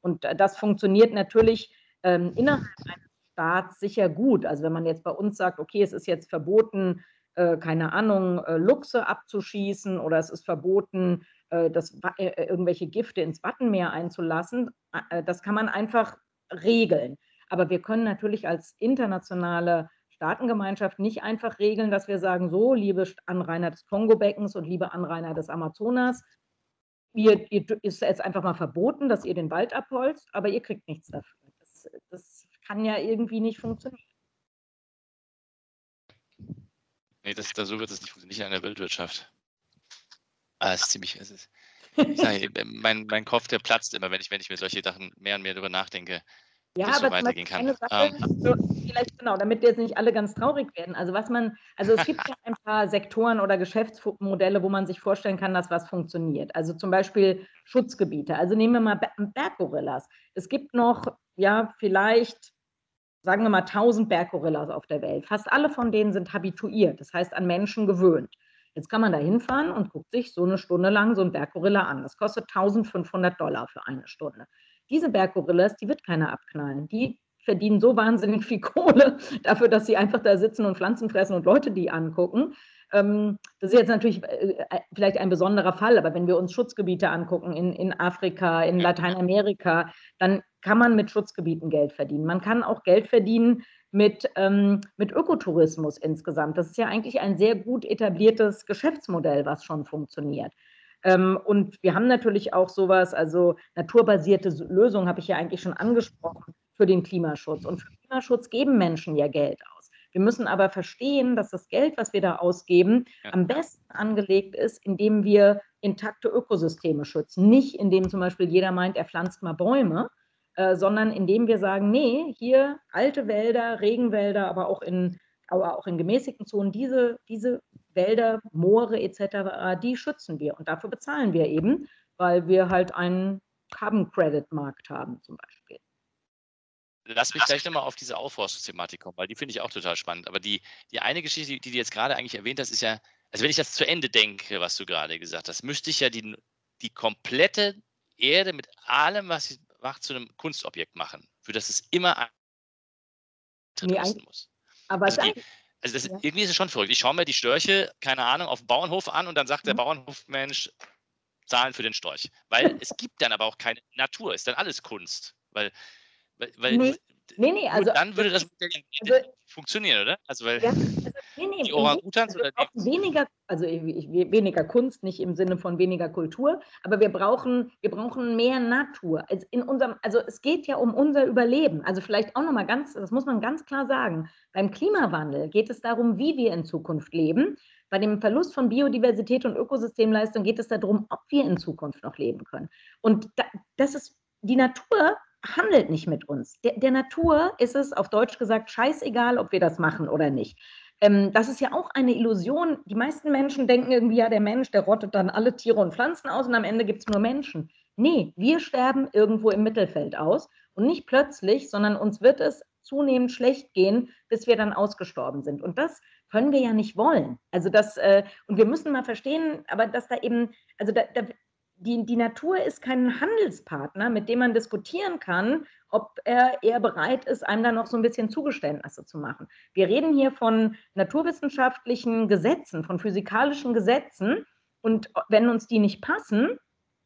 [SPEAKER 2] und äh, das funktioniert natürlich ähm, innerhalb eines Staats sicher gut. Also wenn man jetzt bei uns sagt, okay, es ist jetzt verboten, äh, keine Ahnung, äh, Luchse abzuschießen oder es ist verboten, äh, das, äh, irgendwelche Gifte ins Wattenmeer einzulassen, äh, das kann man einfach regeln. Aber wir können natürlich als internationale Staatengemeinschaft nicht einfach regeln, dass wir sagen, so, liebe Anrainer des Kongo-Beckens und liebe Anrainer des Amazonas, ihr, ihr ist jetzt einfach mal verboten, dass ihr den Wald abholzt, aber ihr kriegt nichts dafür. Das, das kann ja irgendwie nicht funktionieren.
[SPEAKER 1] Nee, das, so wird es nicht funktionieren, nicht in der Wildwirtschaft. Ah, ist ziemlich. Das ist, sage, mein, mein Kopf, der platzt immer, wenn ich, wenn ich mir solche Sachen mehr und mehr darüber nachdenke
[SPEAKER 2] ja, aber so weitergehen kann. Eine Sache, ähm. vielleicht genau, damit jetzt nicht alle ganz traurig werden. Also was man, also es gibt ja ein paar Sektoren oder Geschäftsmodelle, wo man sich vorstellen kann, dass was funktioniert. Also zum Beispiel Schutzgebiete. Also nehmen wir mal Berggorillas. Es gibt noch, ja, vielleicht, sagen wir mal, 1000 Berggorillas auf der Welt. Fast alle von denen sind habituiert, das heißt an Menschen gewöhnt. Jetzt kann man da hinfahren und guckt sich so eine Stunde lang so ein Berggorilla an. Das kostet 1500 Dollar für eine Stunde diese Berggorillas, die wird keiner abknallen. Die verdienen so wahnsinnig viel Kohle dafür, dass sie einfach da sitzen und Pflanzen fressen und Leute die angucken. Ähm, das ist jetzt natürlich äh, äh, vielleicht ein besonderer Fall, aber wenn wir uns Schutzgebiete angucken in, in Afrika, in Lateinamerika, dann kann man mit Schutzgebieten Geld verdienen. Man kann auch Geld verdienen mit, ähm, mit Ökotourismus insgesamt. Das ist ja eigentlich ein sehr gut etabliertes Geschäftsmodell, was schon funktioniert. Ähm, und wir haben natürlich auch sowas, also naturbasierte Lösungen habe ich ja eigentlich schon angesprochen für den Klimaschutz. Und für Klimaschutz geben Menschen ja Geld aus. Wir müssen aber verstehen, dass das Geld, was wir da ausgeben, ja. am besten angelegt ist, indem wir intakte Ökosysteme schützen. Nicht indem zum Beispiel jeder meint, er pflanzt mal Bäume, äh, sondern indem wir sagen, nee, hier alte Wälder, Regenwälder, aber auch in, aber auch in gemäßigten Zonen, diese, diese Wälder, Moore etc., die schützen wir. Und dafür bezahlen wir eben, weil wir halt einen Carbon Credit Markt haben zum Beispiel.
[SPEAKER 1] Lass mich gleich nochmal auf diese Aufforstungsthematik kommen, weil die finde ich auch total spannend. Aber die, die eine Geschichte, die du jetzt gerade eigentlich erwähnt hast, ist ja, also wenn ich das zu Ende denke, was du gerade gesagt hast, müsste ich ja die, die komplette Erde mit allem, was sie macht, zu einem Kunstobjekt machen, für das es immer
[SPEAKER 2] nee, muss. Aber also
[SPEAKER 1] die, also das, ja. irgendwie ist es schon verrückt. Ich schaue mir die Störche, keine Ahnung, auf dem Bauernhof an und dann sagt der mhm. Bauernhofmensch, Zahlen für den Storch. Weil es gibt dann aber auch keine Natur, ist dann alles Kunst. Weil, weil, weil
[SPEAKER 2] nee. Nee, nee, also.
[SPEAKER 1] dann würde das also, funktionieren, oder? Also, weil ja, nee, nee, die Orang-Utans
[SPEAKER 2] also oder die. Weniger, also weniger Kunst, nicht im Sinne von weniger Kultur, aber wir brauchen, wir brauchen mehr Natur. Also, in unserem, also es geht ja um unser Überleben. Also vielleicht auch nochmal ganz, das muss man ganz klar sagen. Beim Klimawandel geht es darum, wie wir in Zukunft leben. Bei dem Verlust von Biodiversität und Ökosystemleistung geht es darum, ob wir in Zukunft noch leben können. Und da, das ist die Natur handelt nicht mit uns. Der, der, Natur ist es, auf Deutsch gesagt, scheißegal, ob wir das machen oder nicht. Ähm, das ist ja auch eine Illusion. Die meisten Menschen denken irgendwie, ja, der Mensch, der rottet dann alle Tiere und Pflanzen aus und am Ende gibt es nur Menschen. Nee, wir sterben irgendwo im Mittelfeld aus und nicht plötzlich, sondern uns wird es zunehmend schlecht gehen, bis wir dann ausgestorben sind. Und das können wir ja nicht wollen. Also das, äh, und wir müssen mal verstehen, aber dass da eben, also da, da, die, die Natur ist kein Handelspartner, mit dem man diskutieren kann, ob er eher bereit ist, einem da noch so ein bisschen Zugeständnisse zu machen. Wir reden hier von naturwissenschaftlichen Gesetzen, von physikalischen Gesetzen. Und wenn uns die nicht passen,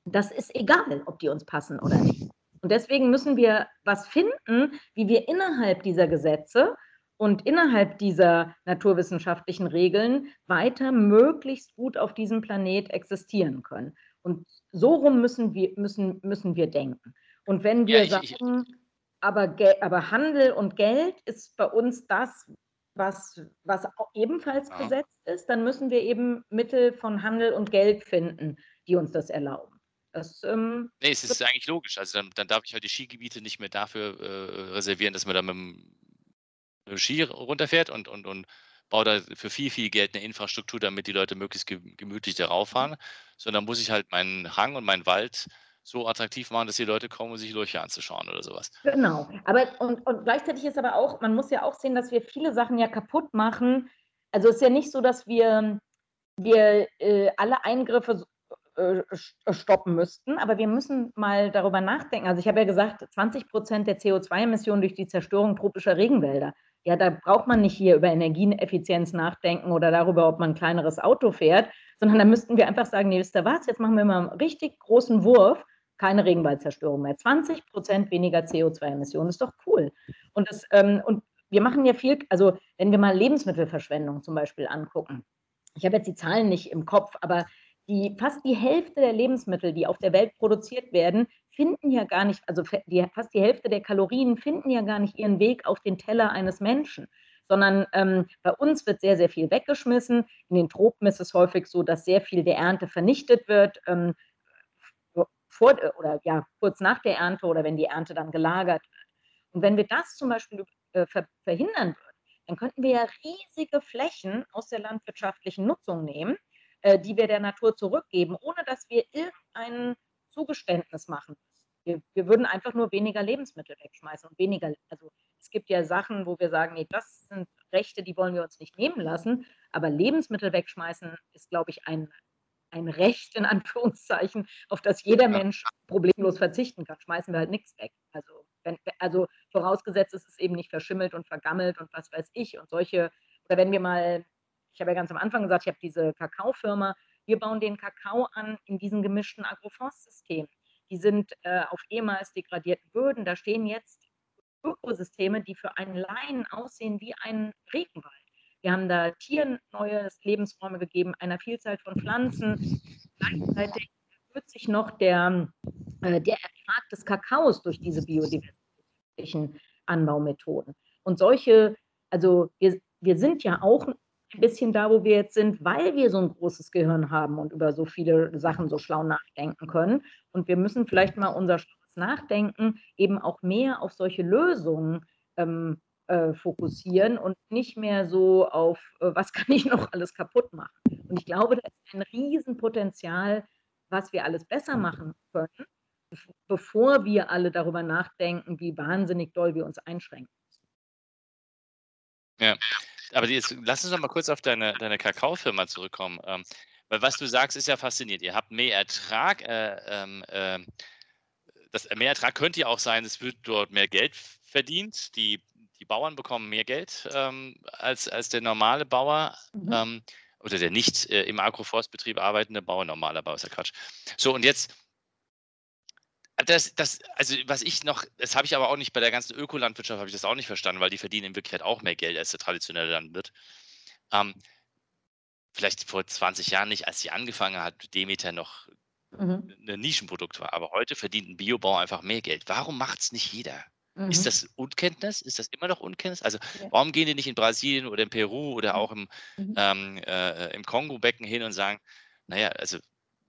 [SPEAKER 2] das ist egal, ob die uns passen oder nicht. Und deswegen müssen wir was finden, wie wir innerhalb dieser Gesetze und innerhalb dieser naturwissenschaftlichen Regeln weiter möglichst gut auf diesem Planet existieren können. Und so rum müssen wir, müssen, müssen wir denken. Und wenn wir ja, ich, sagen, ich, aber, aber Handel und Geld ist bei uns das, was, was ebenfalls ja. gesetzt ist, dann müssen wir eben Mittel von Handel und Geld finden, die uns das erlauben. Das,
[SPEAKER 1] ähm, nee, es ist eigentlich logisch. Also dann, dann darf ich halt die Skigebiete nicht mehr dafür äh, reservieren, dass man da mit dem Ski runterfährt und, und, und da für viel, viel Geld eine Infrastruktur, damit die Leute möglichst gemütlich darauf fahren, mhm. sondern muss ich halt meinen Hang und meinen Wald so attraktiv machen, dass die Leute kommen, um sich Lurche anzuschauen oder sowas.
[SPEAKER 2] Genau. Aber und, und gleichzeitig ist aber auch, man muss ja auch sehen, dass wir viele Sachen ja kaputt machen. Also es ist ja nicht so, dass wir, wir äh, alle Eingriffe äh, stoppen müssten, aber wir müssen mal darüber nachdenken. Also ich habe ja gesagt, 20 Prozent der CO2-Emissionen durch die Zerstörung tropischer Regenwälder. Ja, da braucht man nicht hier über Energieeffizienz nachdenken oder darüber, ob man ein kleineres Auto fährt, sondern da müssten wir einfach sagen, nee, wisst ihr was, jetzt machen wir mal einen richtig großen Wurf, keine Regenwaldzerstörung mehr. 20 Prozent weniger CO2-Emissionen ist doch cool. Und, das, ähm, und wir machen ja viel, also wenn wir mal Lebensmittelverschwendung zum Beispiel angucken. Ich habe jetzt die Zahlen nicht im Kopf, aber die, fast die Hälfte der Lebensmittel, die auf der Welt produziert werden, finden ja gar nicht, also die, fast die Hälfte der Kalorien finden ja gar nicht ihren Weg auf den Teller eines Menschen, sondern ähm, bei uns wird sehr, sehr viel weggeschmissen. In den Tropen ist es häufig so, dass sehr viel der Ernte vernichtet wird. Ähm, vor, oder ja, kurz nach der Ernte oder wenn die Ernte dann gelagert wird. Und wenn wir das zum Beispiel äh, ver verhindern würden, dann könnten wir ja riesige Flächen aus der landwirtschaftlichen Nutzung nehmen äh, die wir der Natur zurückgeben, ohne dass wir irgendein Zugeständnis machen Wir, wir, würden einfach nur weniger Lebensmittel wegschmeißen und weniger, also es gibt ja Sachen, wo wir sagen, nee, das sind Rechte, die wollen wir uns nicht nehmen lassen, aber Lebensmittel wegschmeißen ist, glaube ich, ein, ein Recht in Anführungszeichen, auf das jeder Mensch problemlos verzichten kann. Schmeißen wir halt nichts weg. Also, wenn, also vorausgesetzt ist es eben nicht verschimmelt und vergammelt und was weiß ich und solche, oder wenn wir mal ich habe ja ganz am Anfang gesagt, ich habe diese Kakaofirma. Wir bauen den Kakao an in diesem gemischten Agroforstsystem. Die sind äh, auf ehemals degradierten Böden. Da stehen jetzt Ökosysteme, die für einen Laien aussehen wie ein Regenwald. Wir haben da Tieren neue Lebensräume gegeben, einer Vielzahl von Pflanzen. Gleichzeitig erhöht sich noch der, äh, der Ertrag des Kakaos durch diese biodiversitätlichen Anbaumethoden. Und solche, also wir, wir sind ja auch ein bisschen da, wo wir jetzt sind, weil wir so ein großes Gehirn haben und über so viele Sachen so schlau nachdenken können. Und wir müssen vielleicht mal unser Nachdenken eben auch mehr auf solche Lösungen ähm, äh, fokussieren und nicht mehr so auf, äh, was kann ich noch alles kaputt machen. Und ich glaube, da ist ein Riesenpotenzial, was wir alles besser machen können, bevor wir alle darüber nachdenken, wie wahnsinnig doll wir uns einschränken.
[SPEAKER 1] Ja, aber jetzt lass uns noch mal kurz auf deine, deine Kakaofirma zurückkommen. Ähm, weil was du sagst, ist ja faszinierend. Ihr habt mehr Ertrag. Äh, ähm, äh, das mehr Ertrag könnte ja auch sein, es wird dort mehr Geld verdient. Die, die Bauern bekommen mehr Geld ähm, als, als der normale Bauer. Mhm. Ähm, oder der nicht äh, im Agroforstbetrieb arbeitende Bauer, normaler Bauer ist ja Quatsch. So, und jetzt das, das, also was ich noch, das habe ich aber auch nicht bei der ganzen Ökolandwirtschaft, habe ich das auch nicht verstanden, weil die verdienen in Wirklichkeit auch mehr Geld als der traditionelle Landwirt. Ähm, vielleicht vor 20 Jahren nicht, als sie angefangen hat, Demeter noch mhm. ein Nischenprodukt war. Aber heute verdient ein Biobauer einfach mehr Geld. Warum macht es nicht jeder? Mhm. Ist das Unkenntnis? Ist das immer noch Unkenntnis? Also ja. warum gehen die nicht in Brasilien oder in Peru oder mhm. auch im, mhm. ähm, äh, im Kongo-Becken hin und sagen, naja, also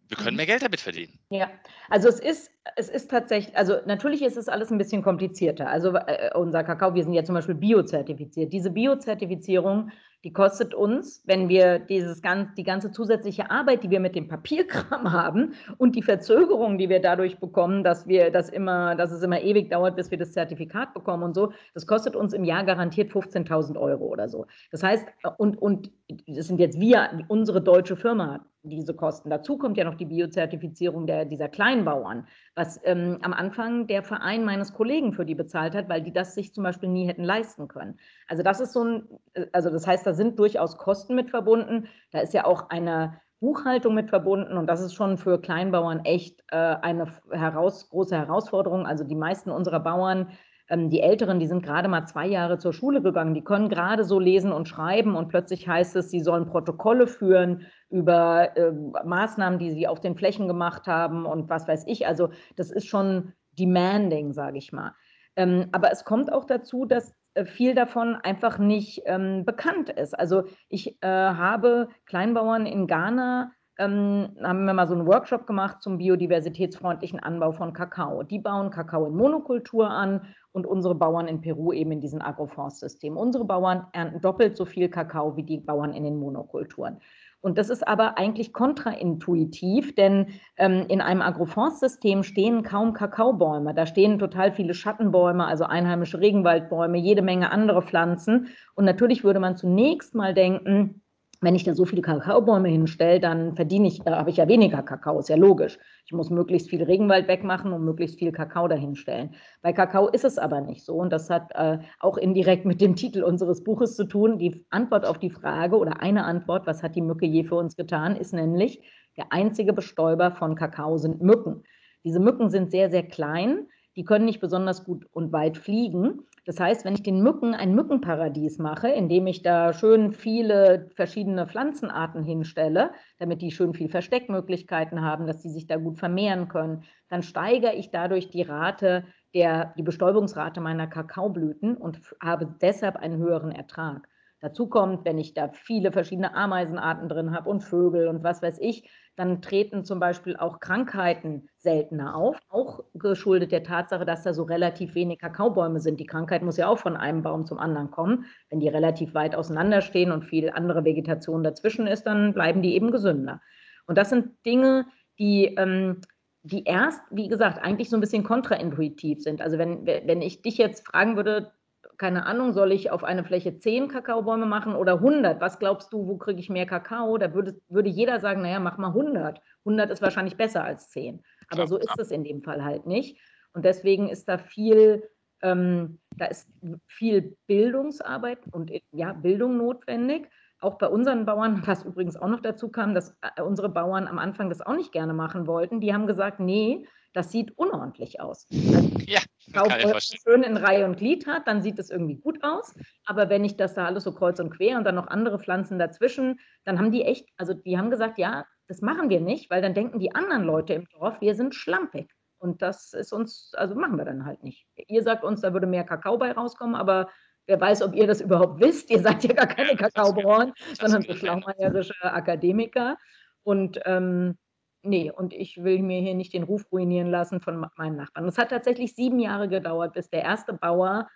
[SPEAKER 1] wir können mhm. mehr Geld damit verdienen.
[SPEAKER 2] Ja, also es ist, es ist tatsächlich, also natürlich ist es alles ein bisschen komplizierter. Also äh, unser Kakao, wir sind ja zum Beispiel biozertifiziert. Diese Biozertifizierung die kostet uns, wenn wir dieses ganz, die ganze zusätzliche Arbeit, die wir mit dem Papierkram haben und die Verzögerung, die wir dadurch bekommen, dass wir das immer, dass es immer ewig dauert, bis wir das Zertifikat bekommen und so, das kostet uns im Jahr garantiert 15.000 Euro oder so. Das heißt, und, und das sind jetzt wir, unsere deutsche Firma, diese Kosten. Dazu kommt ja noch die Biozertifizierung der, dieser Kleinbauern, was ähm, am Anfang der Verein meines Kollegen für die bezahlt hat, weil die das sich zum Beispiel nie hätten leisten können. Also das ist so ein, also das heißt, da sind durchaus Kosten mit verbunden. Da ist ja auch eine Buchhaltung mit verbunden und das ist schon für Kleinbauern echt äh, eine heraus, große Herausforderung. Also die meisten unserer Bauern die Älteren, die sind gerade mal zwei Jahre zur Schule gegangen, die können gerade so lesen und schreiben und plötzlich heißt es, sie sollen Protokolle führen über äh, Maßnahmen, die sie auf den Flächen gemacht haben und was weiß ich. Also das ist schon demanding, sage ich mal. Ähm, aber es kommt auch dazu, dass äh, viel davon einfach nicht ähm, bekannt ist. Also ich äh, habe Kleinbauern in Ghana ähm, haben wir mal so einen Workshop gemacht zum biodiversitätsfreundlichen Anbau von Kakao. Die bauen Kakao in Monokultur an und unsere Bauern in Peru eben in diesen Agroforstsystemen. Unsere Bauern ernten doppelt so viel Kakao wie die Bauern in den Monokulturen. Und das ist aber eigentlich kontraintuitiv, denn ähm, in einem Agroforstsystem stehen kaum Kakaobäume. Da stehen total viele Schattenbäume, also einheimische Regenwaldbäume, jede Menge andere Pflanzen. Und natürlich würde man zunächst mal denken, wenn ich da so viele Kakaobäume hinstelle, dann verdiene ich, äh, habe ich ja weniger Kakao, ist ja logisch. Ich muss möglichst viel Regenwald wegmachen und möglichst viel Kakao dahinstellen. Bei Kakao ist es aber nicht so und das hat äh, auch indirekt mit dem Titel unseres Buches zu tun. Die Antwort auf die Frage oder eine Antwort, was hat die Mücke je für uns getan, ist nämlich, der einzige Bestäuber von Kakao sind Mücken. Diese Mücken sind sehr, sehr klein, die können nicht besonders gut und weit fliegen das heißt, wenn ich den Mücken ein Mückenparadies mache, indem ich da schön viele verschiedene Pflanzenarten hinstelle, damit die schön viel Versteckmöglichkeiten haben, dass sie sich da gut vermehren können, dann steigere ich dadurch die Rate der, die Bestäubungsrate meiner Kakaoblüten und habe deshalb einen höheren Ertrag. Dazu kommt, wenn ich da viele verschiedene Ameisenarten drin habe und Vögel und was weiß ich, dann treten zum Beispiel auch Krankheiten seltener auf, auch geschuldet der Tatsache, dass da so relativ wenig Kakaobäume sind. Die Krankheit muss ja auch von einem Baum zum anderen kommen. Wenn die relativ weit auseinander stehen und viel andere Vegetation dazwischen ist, dann bleiben die eben gesünder. Und das sind Dinge, die, ähm, die erst, wie gesagt, eigentlich so ein bisschen kontraintuitiv sind. Also wenn, wenn ich dich jetzt fragen würde, keine Ahnung, soll ich auf eine Fläche 10 Kakaobäume machen oder 100? Was glaubst du, wo kriege ich mehr Kakao? Da würde, würde jeder sagen, naja, mach mal 100. 100 ist wahrscheinlich besser als 10. Aber ja, so ist es in dem Fall halt nicht. Und deswegen ist da viel, ähm, da ist viel Bildungsarbeit und ja, Bildung notwendig. Auch bei unseren Bauern, was übrigens auch noch dazu kam, dass äh, unsere Bauern am Anfang das auch nicht gerne machen wollten. Die haben gesagt, nee, das sieht unordentlich aus. Also, ja, Kaufbeutel schön in Reihe und Glied hat, dann sieht es irgendwie gut aus. Aber wenn ich das da alles so kreuz und quer und dann noch andere Pflanzen dazwischen, dann haben die echt, also die haben gesagt, ja, das machen wir nicht, weil dann denken die anderen Leute im Dorf, wir sind schlampig. Und das ist uns, also machen wir dann halt nicht. Ihr sagt uns, da würde mehr Kakao bei rauskommen, aber wer weiß, ob ihr das überhaupt wisst. Ihr seid ja gar keine Kakaobauern, sondern so schlaumeierische Akademiker. Und ähm, nee, und ich will mir hier nicht den Ruf ruinieren lassen von meinen Nachbarn. Es hat tatsächlich sieben Jahre gedauert, bis der erste Bauer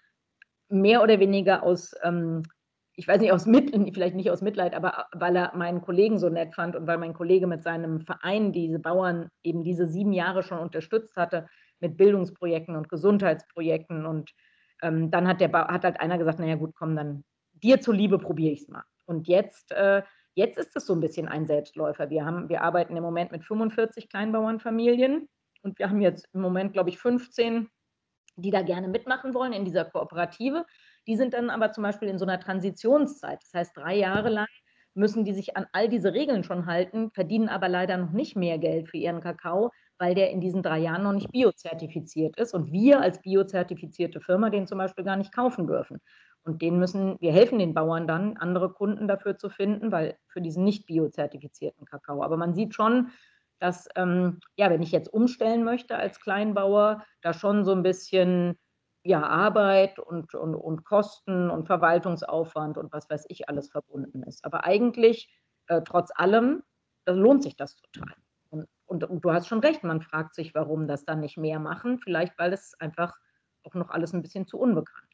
[SPEAKER 2] mehr oder weniger aus, ähm, ich weiß nicht, aus Mitleid, vielleicht nicht aus Mitleid, aber weil er meinen Kollegen so nett fand und weil mein Kollege mit seinem Verein diese Bauern eben diese sieben Jahre schon unterstützt hatte mit Bildungsprojekten und Gesundheitsprojekten. Und ähm, dann hat, der hat halt einer gesagt, naja gut, komm, dann dir zuliebe probiere ich es mal. Und jetzt äh, Jetzt ist es so ein bisschen ein Selbstläufer. Wir, haben, wir arbeiten im Moment mit 45 Kleinbauernfamilien und wir haben jetzt im Moment, glaube ich, 15, die da gerne mitmachen wollen in dieser Kooperative. Die sind dann aber zum Beispiel in so einer Transitionszeit. Das heißt, drei Jahre lang müssen die sich an all diese Regeln schon halten, verdienen aber leider noch nicht mehr Geld für ihren Kakao, weil der in diesen drei Jahren noch nicht biozertifiziert ist und wir als biozertifizierte Firma den zum Beispiel gar nicht kaufen dürfen. Und denen müssen, wir helfen den Bauern dann, andere Kunden dafür zu finden, weil für diesen nicht biozertifizierten Kakao. Aber man sieht schon, dass, ähm, ja, wenn ich jetzt umstellen möchte als Kleinbauer, da schon so ein bisschen ja, Arbeit und, und, und Kosten und Verwaltungsaufwand und was weiß ich alles verbunden ist. Aber eigentlich, äh, trotz allem, lohnt sich das total. Und, und, und du hast schon recht, man fragt sich, warum das dann nicht mehr machen. Vielleicht, weil es einfach auch noch alles ein bisschen zu unbekannt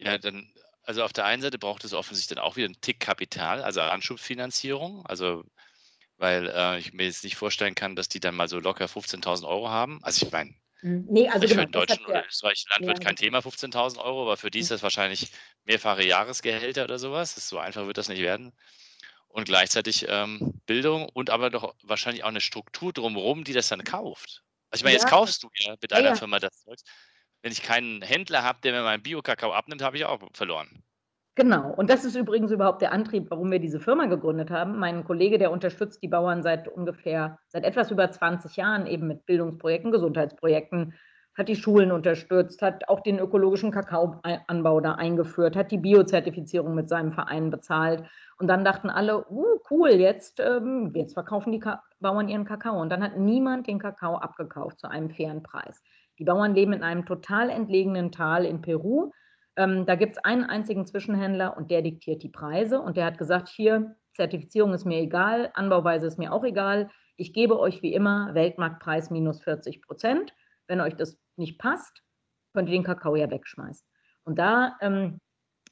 [SPEAKER 1] Ja, dann, also auf der einen Seite braucht es offensichtlich dann auch wieder einen Tick Kapital, also Anschubfinanzierung. Also, weil äh, ich mir jetzt nicht vorstellen kann, dass die dann mal so locker 15.000 Euro haben. Also ich meine,
[SPEAKER 2] hm, nee, also
[SPEAKER 1] genau, für
[SPEAKER 2] einen
[SPEAKER 1] deutschen oder österreichischen Landwirt
[SPEAKER 2] ja,
[SPEAKER 1] kein. Thema 15.000 Euro, aber für die ist
[SPEAKER 2] Hm.
[SPEAKER 1] das wahrscheinlich mehrfache Jahresgehälter oder sowas. So einfach wird das nicht werden. Und gleichzeitig ähm, Bildung und aber doch wahrscheinlich auch eine Struktur drumherum, die das dann kauft. Also ich meine, jetzt
[SPEAKER 2] Ja.
[SPEAKER 1] kaufst du ja mit
[SPEAKER 2] Ja,
[SPEAKER 1] deiner
[SPEAKER 2] ja.
[SPEAKER 1] Firma das Zeugs. Wenn ich keinen Händler habe, der mir meinen Bio-Kakao abnimmt, habe ich auch verloren.
[SPEAKER 2] Genau. Und das ist übrigens überhaupt der Antrieb, warum wir diese Firma gegründet haben. Mein Kollege, der unterstützt die Bauern seit ungefähr, seit etwas über 20 Jahren eben mit Bildungsprojekten, Gesundheitsprojekten, hat die Schulen unterstützt, hat auch den ökologischen Kakaoanbau da eingeführt, hat die Biozertifizierung mit seinem Verein bezahlt. Und dann dachten alle, uh, cool, jetzt, ähm, jetzt verkaufen die Ka Bauern ihren Kakao. Und dann hat niemand den Kakao abgekauft zu einem fairen Preis. Die Bauern leben in einem total entlegenen Tal in Peru. Ähm, da gibt es einen einzigen Zwischenhändler und der diktiert die Preise. Und der hat gesagt, hier, Zertifizierung ist mir egal, Anbauweise ist mir auch egal. Ich gebe euch wie immer Weltmarktpreis minus 40 Prozent. Wenn euch das nicht passt, könnt ihr den Kakao ja wegschmeißen. Und da ähm,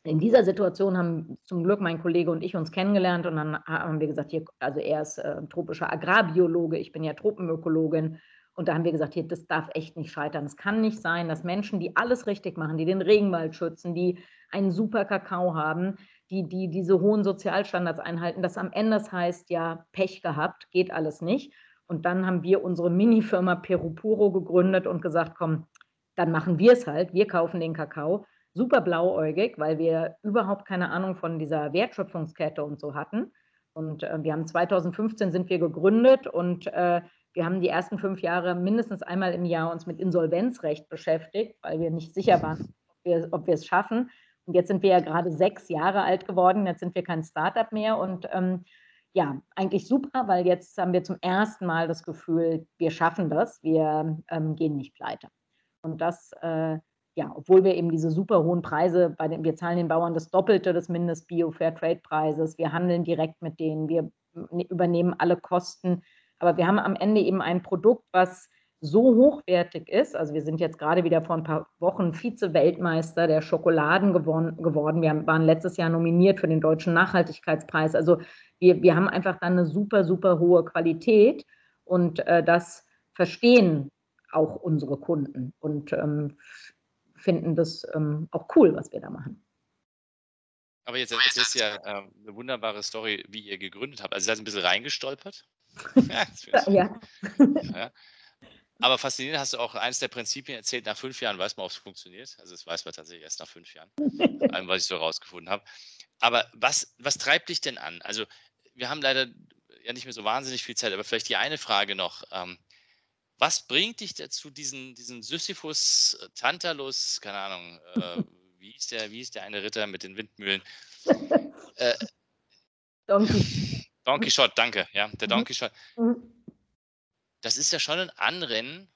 [SPEAKER 2] in dieser Situation haben zum Glück mein Kollege und ich uns kennengelernt und dann haben wir gesagt, hier, also er ist äh, tropischer Agrarbiologe, ich bin ja Tropenökologin. Und da haben wir gesagt, hier, das darf echt nicht scheitern. Es kann nicht sein, dass Menschen, die alles richtig machen, die den Regenwald schützen, die einen super Kakao haben, die, die diese hohen Sozialstandards einhalten, dass am Ende das heißt, ja, Pech gehabt, geht alles nicht. Und dann haben wir unsere Mini-Firma Peru Puro gegründet und gesagt, komm, dann machen wir es halt. Wir kaufen den Kakao. Super blauäugig, weil wir überhaupt keine Ahnung von dieser Wertschöpfungskette und so hatten. Und äh, wir haben 2015 sind wir gegründet und äh, wir haben die ersten fünf Jahre mindestens einmal im Jahr uns mit Insolvenzrecht beschäftigt, weil wir nicht sicher waren, ob wir, ob wir es schaffen. Und jetzt sind wir ja gerade sechs Jahre alt geworden, jetzt sind wir kein Startup mehr und ähm, ja, eigentlich super, weil jetzt haben wir zum ersten Mal das Gefühl, wir schaffen das, wir ähm, gehen nicht pleite. Und das, äh, ja, obwohl wir eben diese super hohen Preise, bei den, wir zahlen den Bauern das Doppelte des Mindest-Bio-Fairtrade-Preises, wir handeln direkt mit denen, wir übernehmen alle Kosten, aber wir haben am Ende eben ein Produkt, was so hochwertig ist. Also wir sind jetzt gerade wieder vor ein paar Wochen Vize-Weltmeister der Schokoladen geworden. Wir waren letztes Jahr nominiert für den Deutschen Nachhaltigkeitspreis. Also wir, wir haben einfach dann eine super, super hohe Qualität und äh, das verstehen auch unsere Kunden und ähm, finden das ähm, auch cool, was wir da machen.
[SPEAKER 1] Aber jetzt erzählst du ja äh, eine wunderbare Story, wie ihr gegründet habt. Also ihr seid ein bisschen reingestolpert.
[SPEAKER 2] ja.
[SPEAKER 1] Aber faszinierend hast du auch eines der Prinzipien erzählt, nach fünf Jahren weiß man, ob es funktioniert. Also das weiß man tatsächlich erst nach fünf Jahren, vor allem, was ich so rausgefunden habe. Aber was, was treibt dich denn an? Also wir haben leider ja nicht mehr so wahnsinnig viel Zeit, aber vielleicht die eine Frage noch. Ähm, was bringt dich dazu, diesen, diesen Sisyphus, Tantalus, keine Ahnung, äh, wie, ist der, wie ist der eine Ritter mit den Windmühlen? Äh,
[SPEAKER 2] Donkey.
[SPEAKER 1] Don Quixote, danke, ja, der Don Quixote.
[SPEAKER 2] Mhm.
[SPEAKER 1] Das ist ja schon ein Anrennen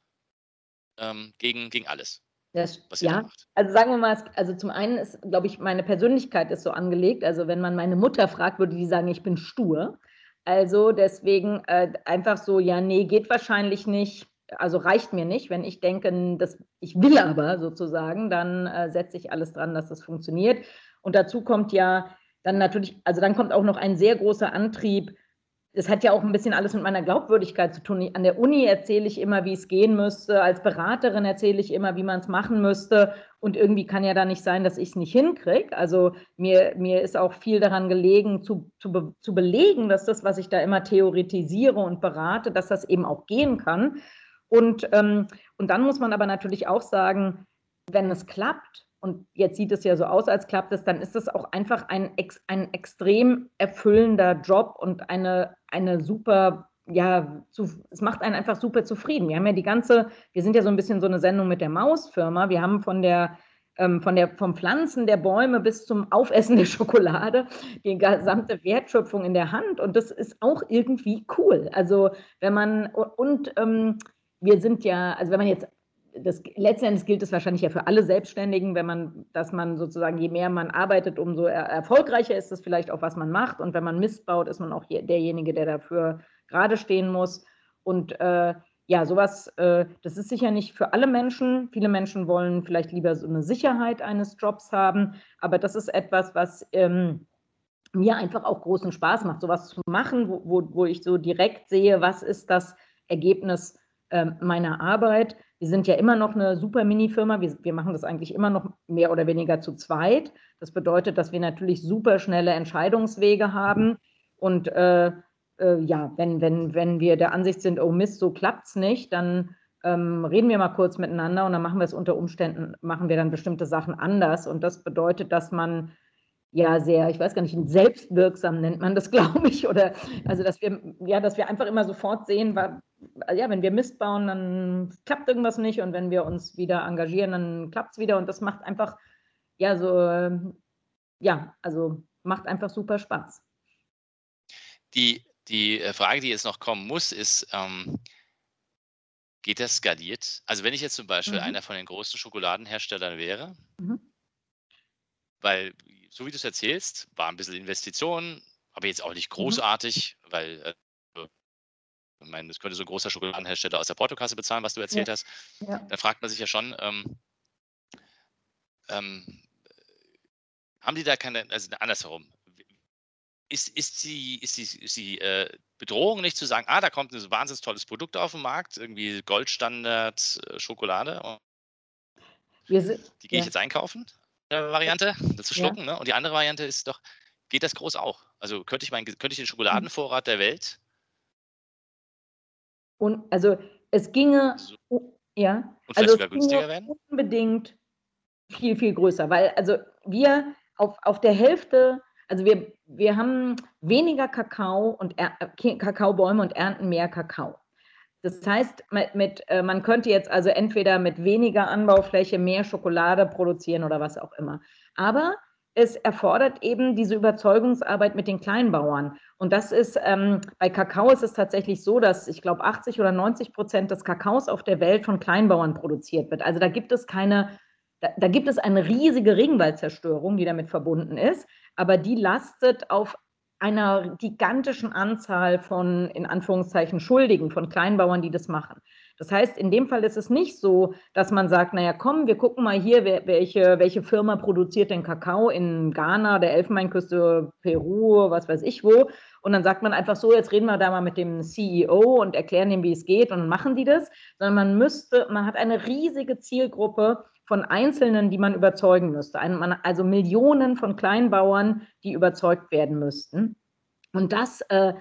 [SPEAKER 1] ähm, gegen, gegen alles,
[SPEAKER 2] Das, ja, also sagen wir mal, also zum einen ist, glaube ich, meine Persönlichkeit ist so angelegt. Also wenn man meine Mutter fragt, würde die sagen, ich bin stur. Also deswegen äh, einfach so, ja, nee, geht wahrscheinlich nicht. Also reicht mir nicht. Wenn ich denke, das, ich will aber sozusagen, dann äh, setze ich alles dran, dass das funktioniert. Und dazu kommt ja dann natürlich, also dann kommt auch noch ein sehr großer Antrieb. Das hat ja auch ein bisschen alles mit meiner Glaubwürdigkeit zu tun. An der Uni erzähle ich immer, wie es gehen müsste. Als Beraterin erzähle ich immer, wie man es machen müsste. Und irgendwie kann ja da nicht sein, dass ich es nicht hinkriege. Also mir, mir ist auch viel daran gelegen, zu, zu, be, zu belegen, dass das, was ich da immer theoretisiere und berate, dass das eben auch gehen kann. Und, ähm, und dann muss man aber natürlich auch sagen, wenn es klappt, und jetzt sieht es ja so aus, als klappt es, dann ist es auch einfach ein, ein extrem erfüllender Job und eine, eine super, ja, zu, es macht einen einfach super zufrieden. Wir haben ja die ganze, wir sind ja so ein bisschen so eine Sendung mit der Mausfirma. Wir haben von der, ähm, von der, vom Pflanzen der Bäume bis zum Aufessen der Schokolade die gesamte Wertschöpfung in der Hand und das ist auch irgendwie cool. Also wenn man, und ähm, wir sind ja, also wenn man jetzt das, letzten Endes gilt es wahrscheinlich ja für alle Selbstständigen, wenn man, dass man sozusagen, je mehr man arbeitet, umso er, erfolgreicher ist es vielleicht auch, was man macht. Und wenn man Mist baut, ist man auch derjenige, der dafür gerade stehen muss. Und äh, ja, sowas, äh, das ist sicher nicht für alle Menschen. Viele Menschen wollen vielleicht lieber so eine Sicherheit eines Jobs haben, aber das ist etwas, was ähm, mir einfach auch großen Spaß macht, sowas zu machen, wo, wo, wo ich so direkt sehe, was ist das Ergebnis äh, meiner Arbeit. Wir sind ja immer noch eine super Mini-Firma. Wir, wir machen das eigentlich immer noch mehr oder weniger zu zweit. Das bedeutet, dass wir natürlich super schnelle Entscheidungswege haben. Und äh, äh, ja, wenn, wenn, wenn wir der Ansicht sind, oh Mist, so klappt es nicht, dann ähm, reden wir mal kurz miteinander und dann machen wir es unter Umständen, machen wir dann bestimmte Sachen anders. Und das bedeutet, dass man ja sehr, ich weiß gar nicht, selbstwirksam nennt man das, glaube ich, oder also dass wir, ja, dass wir einfach immer sofort sehen, weil, ja, wenn wir Mist bauen, dann klappt irgendwas nicht und wenn wir uns wieder engagieren, dann klappt es wieder und das macht einfach, ja, so, ja, also macht einfach super Spaß.
[SPEAKER 1] Die, die äh, Frage, die jetzt noch kommen muss, ist, ähm, geht das skaliert? Also wenn ich jetzt zum Beispiel mhm. einer von den großen Schokoladenherstellern wäre, mhm. weil so wie du es erzählst, war ein bisschen Investitionen, aber jetzt auch nicht mhm. großartig, mhm. weil äh, ich meine, das könnte so ein großer Schokoladenhersteller aus der Portokasse bezahlen, was du erzählt ja. hast. Ja. Da fragt man sich ja schon, ähm, ähm, haben die da keine, also andersherum, ist, ist die, ist die, ist die äh, Bedrohung nicht zu sagen, ah, da kommt ein wahnsinnig tolles Produkt auf den Markt, irgendwie Goldstandard äh, Schokolade, die gehe ja. ich jetzt einkaufen? Variante, das zu schlucken. Ja. Ne? Und die andere Variante ist doch, geht das groß auch? Also könnte ich, mein, könnte ich den Schokoladenvorrat der Welt?
[SPEAKER 2] Und also es ginge, so. ja,
[SPEAKER 1] und also günstiger werden?
[SPEAKER 2] Unbedingt viel, viel größer, weil also wir auf, auf der Hälfte, also wir, wir haben weniger Kakao und er, äh, Kakaobäume und ernten mehr Kakao. Das heißt, mit, mit, äh, man könnte jetzt also entweder mit weniger Anbaufläche mehr Schokolade produzieren oder was auch immer. Aber es erfordert eben diese Überzeugungsarbeit mit den Kleinbauern. Und das ist, ähm, bei Kakao ist es tatsächlich so, dass ich glaube 80 oder 90 Prozent des Kakaos auf der Welt von Kleinbauern produziert wird. Also da gibt es keine, da, da gibt es eine riesige Regenwaldzerstörung, die damit verbunden ist, aber die lastet auf einer gigantischen Anzahl von, in Anführungszeichen, Schuldigen, von Kleinbauern, die das machen. Das heißt, in dem Fall ist es nicht so, dass man sagt, naja, komm, wir gucken mal hier, welche, welche Firma produziert den Kakao in Ghana, der Elfenbeinküste, Peru, was weiß ich wo. Und dann sagt man einfach so, jetzt reden wir da mal mit dem CEO und erklären ihm, wie es geht und machen die das. Sondern man müsste, man hat eine riesige Zielgruppe von Einzelnen, die man überzeugen müsste. Also Millionen von Kleinbauern, die überzeugt werden müssten. Und das, äh,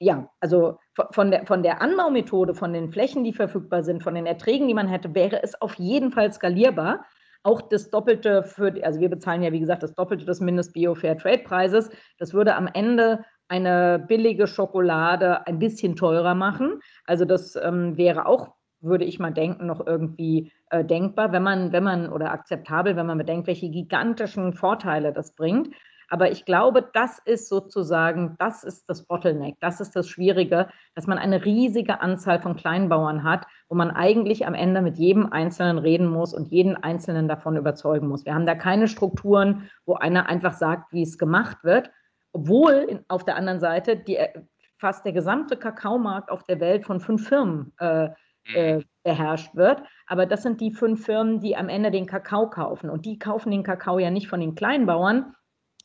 [SPEAKER 2] ja, also von der, von der Anbaumethode, von den Flächen, die verfügbar sind, von den Erträgen, die man hätte, wäre es auf jeden Fall skalierbar. Auch das Doppelte für, also wir bezahlen ja, wie gesagt, das Doppelte des Mindest-Bio-Fair-Trade-Preises. Das würde am Ende eine billige Schokolade ein bisschen teurer machen. Also das ähm, wäre auch würde ich mal denken, noch irgendwie äh, denkbar, wenn man, wenn man oder akzeptabel, wenn man bedenkt, welche gigantischen Vorteile das bringt. Aber ich glaube, das ist sozusagen, das ist das Bottleneck, das ist das Schwierige, dass man eine riesige Anzahl von Kleinbauern hat, wo man eigentlich am Ende mit jedem Einzelnen reden muss und jeden Einzelnen davon überzeugen muss. Wir haben da keine Strukturen, wo einer einfach sagt, wie es gemacht wird, obwohl in, auf der anderen Seite die, äh, fast der gesamte Kakaomarkt auf der Welt von fünf Firmen äh, äh, mhm. beherrscht wird. Aber das sind die fünf Firmen, die am Ende den Kakao kaufen. Und die kaufen den Kakao ja nicht von den Kleinbauern,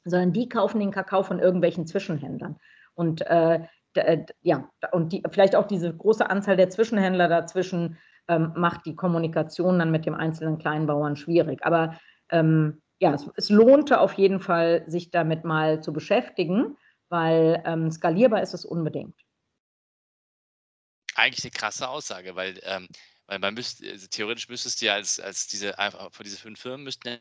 [SPEAKER 2] sondern die kaufen den Kakao von irgendwelchen Zwischenhändlern. Und äh, äh ja, und die, vielleicht auch diese große Anzahl der Zwischenhändler dazwischen ähm, macht die Kommunikation dann mit dem einzelnen Kleinbauern schwierig. Aber ähm, ja, es, es, lohnte auf jeden Fall, sich damit mal zu beschäftigen, weil ähm, skalierbar ist es unbedingt
[SPEAKER 1] eigentlich eine krasse Aussage, weil, ähm, weil man müsste, also theoretisch müsstest du ja als, als diese, einfach von diesen fünf Firmen müssten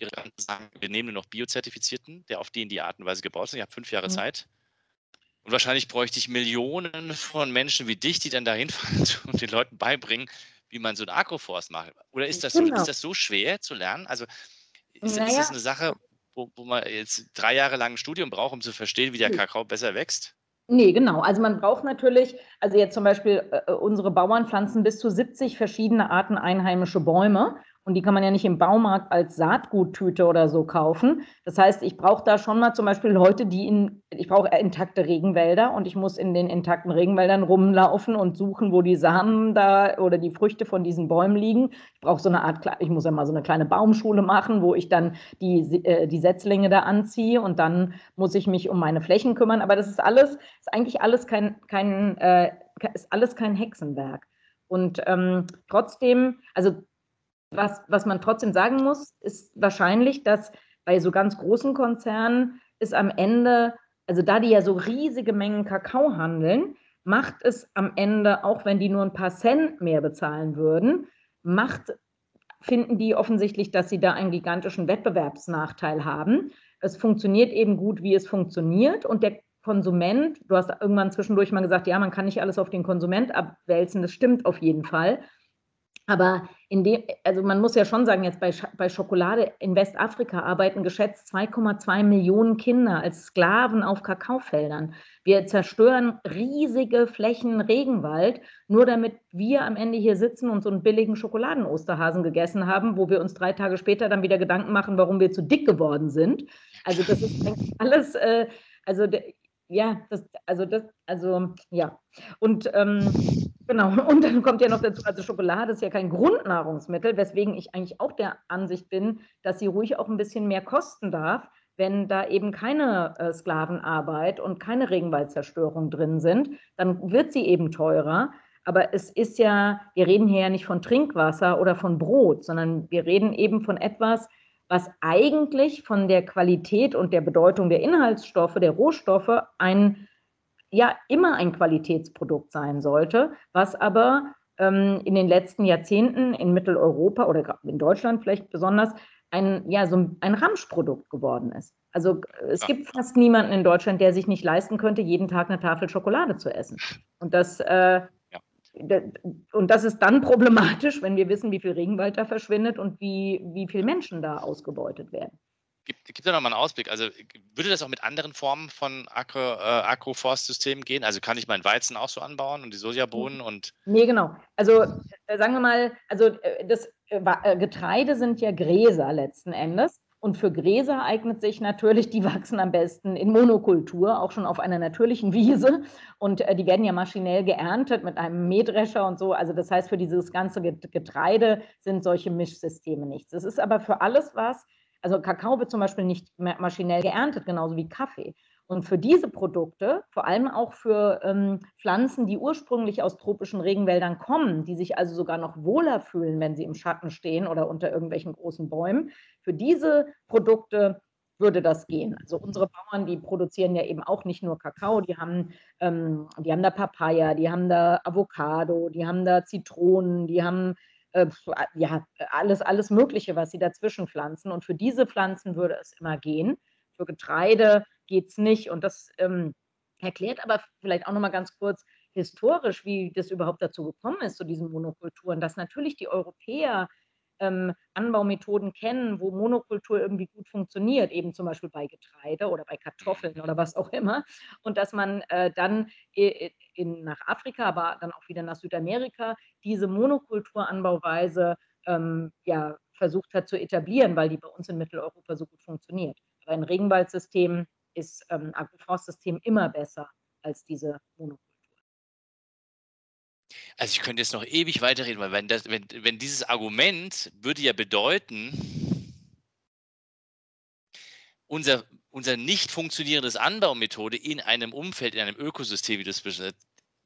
[SPEAKER 1] ihre sagen, wir nehmen nur noch Biozertifizierten, der auf die in die Art und Weise gebaut ist. Ich habe fünf Jahre mhm. Zeit. Und wahrscheinlich bräuchte ich Millionen von Menschen wie dich, die dann dahin fahren und den Leuten beibringen, wie man so ein Agroforst macht. Oder ist das, genau. so, ist das so schwer zu lernen? Also ist, naja. ist das eine Sache, wo, wo man jetzt drei Jahre lang ein Studium braucht, um zu verstehen, wie der hm. Kakao besser wächst?
[SPEAKER 2] Nee, genau. Also man braucht natürlich, also jetzt zum Beispiel äh, unsere Bauern pflanzen bis zu 70 verschiedene Arten einheimische Bäume. Und die kann man ja nicht im Baumarkt als Saatguttüte oder so kaufen. Das heißt, ich brauche da schon mal zum Beispiel Leute, die in, ich brauche intakte Regenwälder und ich muss in den intakten Regenwäldern rumlaufen und suchen, wo die Samen da oder die Früchte von diesen Bäumen liegen. Ich brauche so eine Art, ich muss ja mal so eine kleine Baumschule machen, wo ich dann die, äh, die Setzlinge da anziehe und dann muss ich mich um meine Flächen kümmern. Aber das ist alles, ist eigentlich alles kein, kein, äh, ist alles kein Hexenwerk. Und ähm, trotzdem, also was, was man trotzdem sagen muss, ist wahrscheinlich, dass bei so ganz großen Konzernen ist am Ende, also da die ja so riesige Mengen Kakao handeln, macht es am Ende, auch wenn die nur ein paar Cent mehr bezahlen würden, macht, finden die offensichtlich, dass sie da einen gigantischen Wettbewerbsnachteil haben. Es funktioniert eben gut, wie es funktioniert und der Konsument, du hast irgendwann zwischendurch mal gesagt, ja, man kann nicht alles auf den Konsument abwälzen, das stimmt auf jeden Fall. Aber in dem, also man muss ja schon sagen, jetzt bei, bei Schokolade in Westafrika arbeiten geschätzt 2,2 Millionen Kinder als Sklaven auf Kakaofeldern. Wir zerstören riesige Flächen Regenwald, nur damit wir am Ende hier sitzen und so einen billigen Schokoladen-Osterhasen gegessen haben, wo wir uns drei Tage später dann wieder Gedanken machen, warum wir zu dick geworden sind. Also das ist eigentlich alles, äh, also ja, das, also das, also ja. Und ähm, genau, und dann kommt ja noch dazu, also Schokolade ist ja kein Grundnahrungsmittel, weswegen ich eigentlich auch der Ansicht bin, dass sie ruhig auch ein bisschen mehr kosten darf, wenn da eben keine äh, Sklavenarbeit und keine Regenwaldzerstörung drin sind, dann wird sie eben teurer. Aber es ist ja, wir reden hier ja nicht von Trinkwasser oder von Brot, sondern wir reden eben von etwas, was eigentlich von der Qualität und der Bedeutung der Inhaltsstoffe, der Rohstoffe ein ja immer ein Qualitätsprodukt sein sollte, was aber ähm, in den letzten Jahrzehnten in Mitteleuropa oder in Deutschland vielleicht besonders ein, ja, so ein Ramschprodukt geworden ist. Also es gibt fast niemanden in Deutschland, der sich nicht leisten könnte, jeden Tag eine Tafel Schokolade zu essen. Und das äh, und das ist dann problematisch, wenn wir wissen, wie viel Regenwald da verschwindet und wie, wie viele Menschen da ausgebeutet werden.
[SPEAKER 1] Gibt, gibt es da nochmal einen Ausblick? Also würde das auch mit anderen Formen von Agro, äh, Agroforstsystemen gehen? Also kann ich meinen Weizen auch so anbauen und die Sojabohnen und.
[SPEAKER 2] Nee, genau. Also äh, sagen wir mal, also äh, das äh, Getreide sind ja Gräser letzten Endes. Und für Gräser eignet sich natürlich, die wachsen am besten in Monokultur, auch schon auf einer natürlichen Wiese. Und äh, die werden ja maschinell geerntet mit einem Mähdrescher und so. Also das heißt, für dieses ganze Getreide sind solche Mischsysteme nichts. Es ist aber für alles was, also Kakao wird zum Beispiel nicht maschinell geerntet, genauso wie Kaffee. Und für diese Produkte, vor allem auch für ähm, Pflanzen, die ursprünglich aus tropischen Regenwäldern kommen, die sich also sogar noch wohler fühlen, wenn sie im Schatten stehen oder unter irgendwelchen großen Bäumen, für diese Produkte würde das gehen. Also unsere Bauern, die produzieren ja eben auch nicht nur Kakao, die haben, ähm, die haben da Papaya, die haben da Avocado, die haben da Zitronen, die haben äh, ja alles, alles Mögliche, was sie dazwischen pflanzen. Und für diese Pflanzen würde es immer gehen. Für Getreide geht es nicht. Und das ähm, erklärt aber vielleicht auch nochmal ganz kurz historisch, wie das überhaupt dazu gekommen ist, zu diesen Monokulturen, dass natürlich die Europäer ähm, Anbaumethoden kennen, wo Monokultur irgendwie gut funktioniert, eben zum Beispiel bei Getreide oder bei Kartoffeln oder was auch immer. Und dass man äh, dann in, nach Afrika, aber dann auch wieder nach Südamerika diese Monokulturanbauweise ähm, ja, versucht hat zu etablieren, weil die bei uns in Mitteleuropa so gut funktioniert. Aber ein Regenwaldsystem ist ähm, Agroforstsystem immer besser als diese Monokultur.
[SPEAKER 1] Also ich könnte jetzt noch ewig weiterreden, weil wenn, das, wenn, wenn dieses Argument würde ja bedeuten, unser, unser nicht funktionierendes Anbaumethode in einem Umfeld, in einem Ökosystem, wie das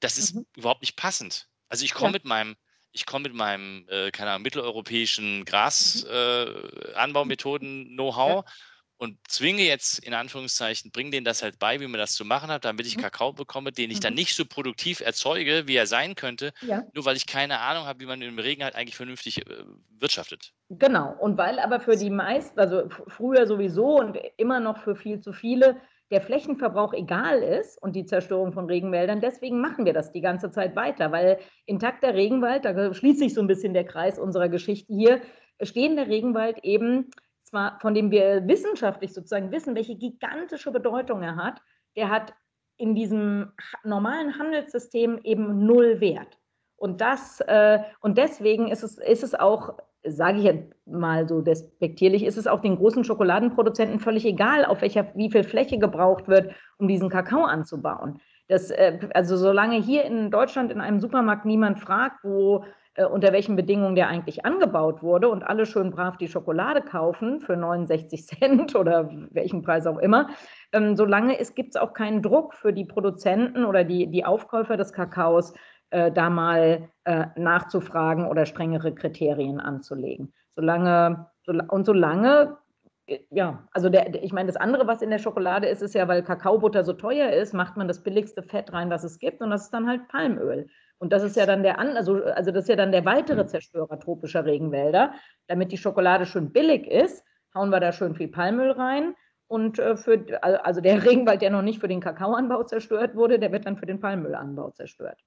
[SPEAKER 1] das ist mhm. überhaupt nicht passend. Also ich komme ja. mit meinem, ich komme mit meinem, äh, keine Ahnung, mitteleuropäischen Grasanbaumethoden-Know-how. Mhm. Äh, und zwinge jetzt in Anführungszeichen, bringe denen das halt bei, wie man das zu machen hat, damit ich mhm. Kakao bekomme, den ich dann mhm. nicht so produktiv erzeuge, wie er sein könnte, ja. nur weil ich keine Ahnung habe, wie man im Regen halt eigentlich vernünftig äh, wirtschaftet.
[SPEAKER 2] Genau, und weil aber für die meisten, also früher sowieso und immer noch für viel zu viele, der Flächenverbrauch egal ist und die Zerstörung von Regenwäldern, deswegen machen wir das die ganze Zeit weiter, weil intakter Regenwald, da schließt sich so ein bisschen der Kreis unserer Geschichte hier, stehender Regenwald eben zwar, von dem wir wissenschaftlich sozusagen wissen, welche gigantische Bedeutung er hat, der hat in diesem normalen Handelssystem eben null wert. Und das äh, und deswegen ist es, ist es auch, sage ich jetzt mal so despektierlich, ist es auch den großen Schokoladenproduzenten völlig egal, auf welcher, wie viel Fläche gebraucht wird, um diesen Kakao anzubauen. Das, äh, also solange hier in Deutschland in einem Supermarkt niemand fragt, wo äh, unter welchen Bedingungen der eigentlich angebaut wurde und alle schön brav die Schokolade kaufen für 69 Cent oder welchen Preis auch immer, ähm, solange gibt es auch keinen Druck für die Produzenten oder die, die Aufkäufer des Kakaos, äh, da mal äh, nachzufragen oder strengere Kriterien anzulegen. Solange, so, und solange, äh, ja, also der, ich meine, das andere, was in der Schokolade ist, ist ja, weil Kakaobutter so teuer ist, macht man das billigste Fett rein, was es gibt, und das ist dann halt Palmöl. Und das ist ja dann der also, also das ist ja dann der weitere Zerstörer tropischer Regenwälder. Damit die Schokolade schön billig ist, hauen wir da schön viel Palmöl rein. Und äh, für, also der Regenwald, der noch nicht für den Kakaoanbau zerstört wurde, der wird dann für den Palmölanbau zerstört.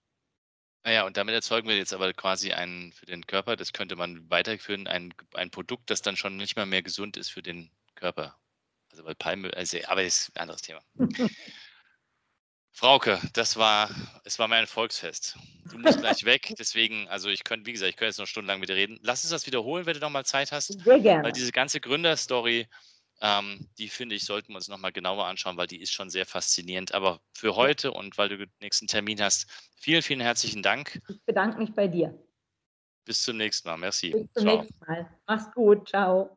[SPEAKER 1] Naja, und damit erzeugen wir jetzt aber quasi ein für den Körper, das könnte man weiterführen, ein, ein Produkt, das dann schon nicht mal mehr gesund ist für den Körper. Also weil Palmöl, also, aber das ist ein anderes Thema. Frauke, das war, es war mein Volksfest. Du musst gleich weg, deswegen, also ich könnte, wie gesagt, ich könnte jetzt noch stundenlang mit dir reden. Lass uns das wiederholen, wenn du noch mal Zeit hast.
[SPEAKER 2] Sehr gerne.
[SPEAKER 1] Weil diese ganze Gründerstory, ähm, die finde ich, sollten wir uns nochmal genauer anschauen, weil die ist schon sehr faszinierend. Aber für heute und weil du den nächsten Termin hast, vielen, vielen herzlichen Dank.
[SPEAKER 2] Ich bedanke mich bei dir.
[SPEAKER 1] Bis zum nächsten Mal. Merci.
[SPEAKER 2] Bis zum Ciao. nächsten Mal. Mach's gut. Ciao.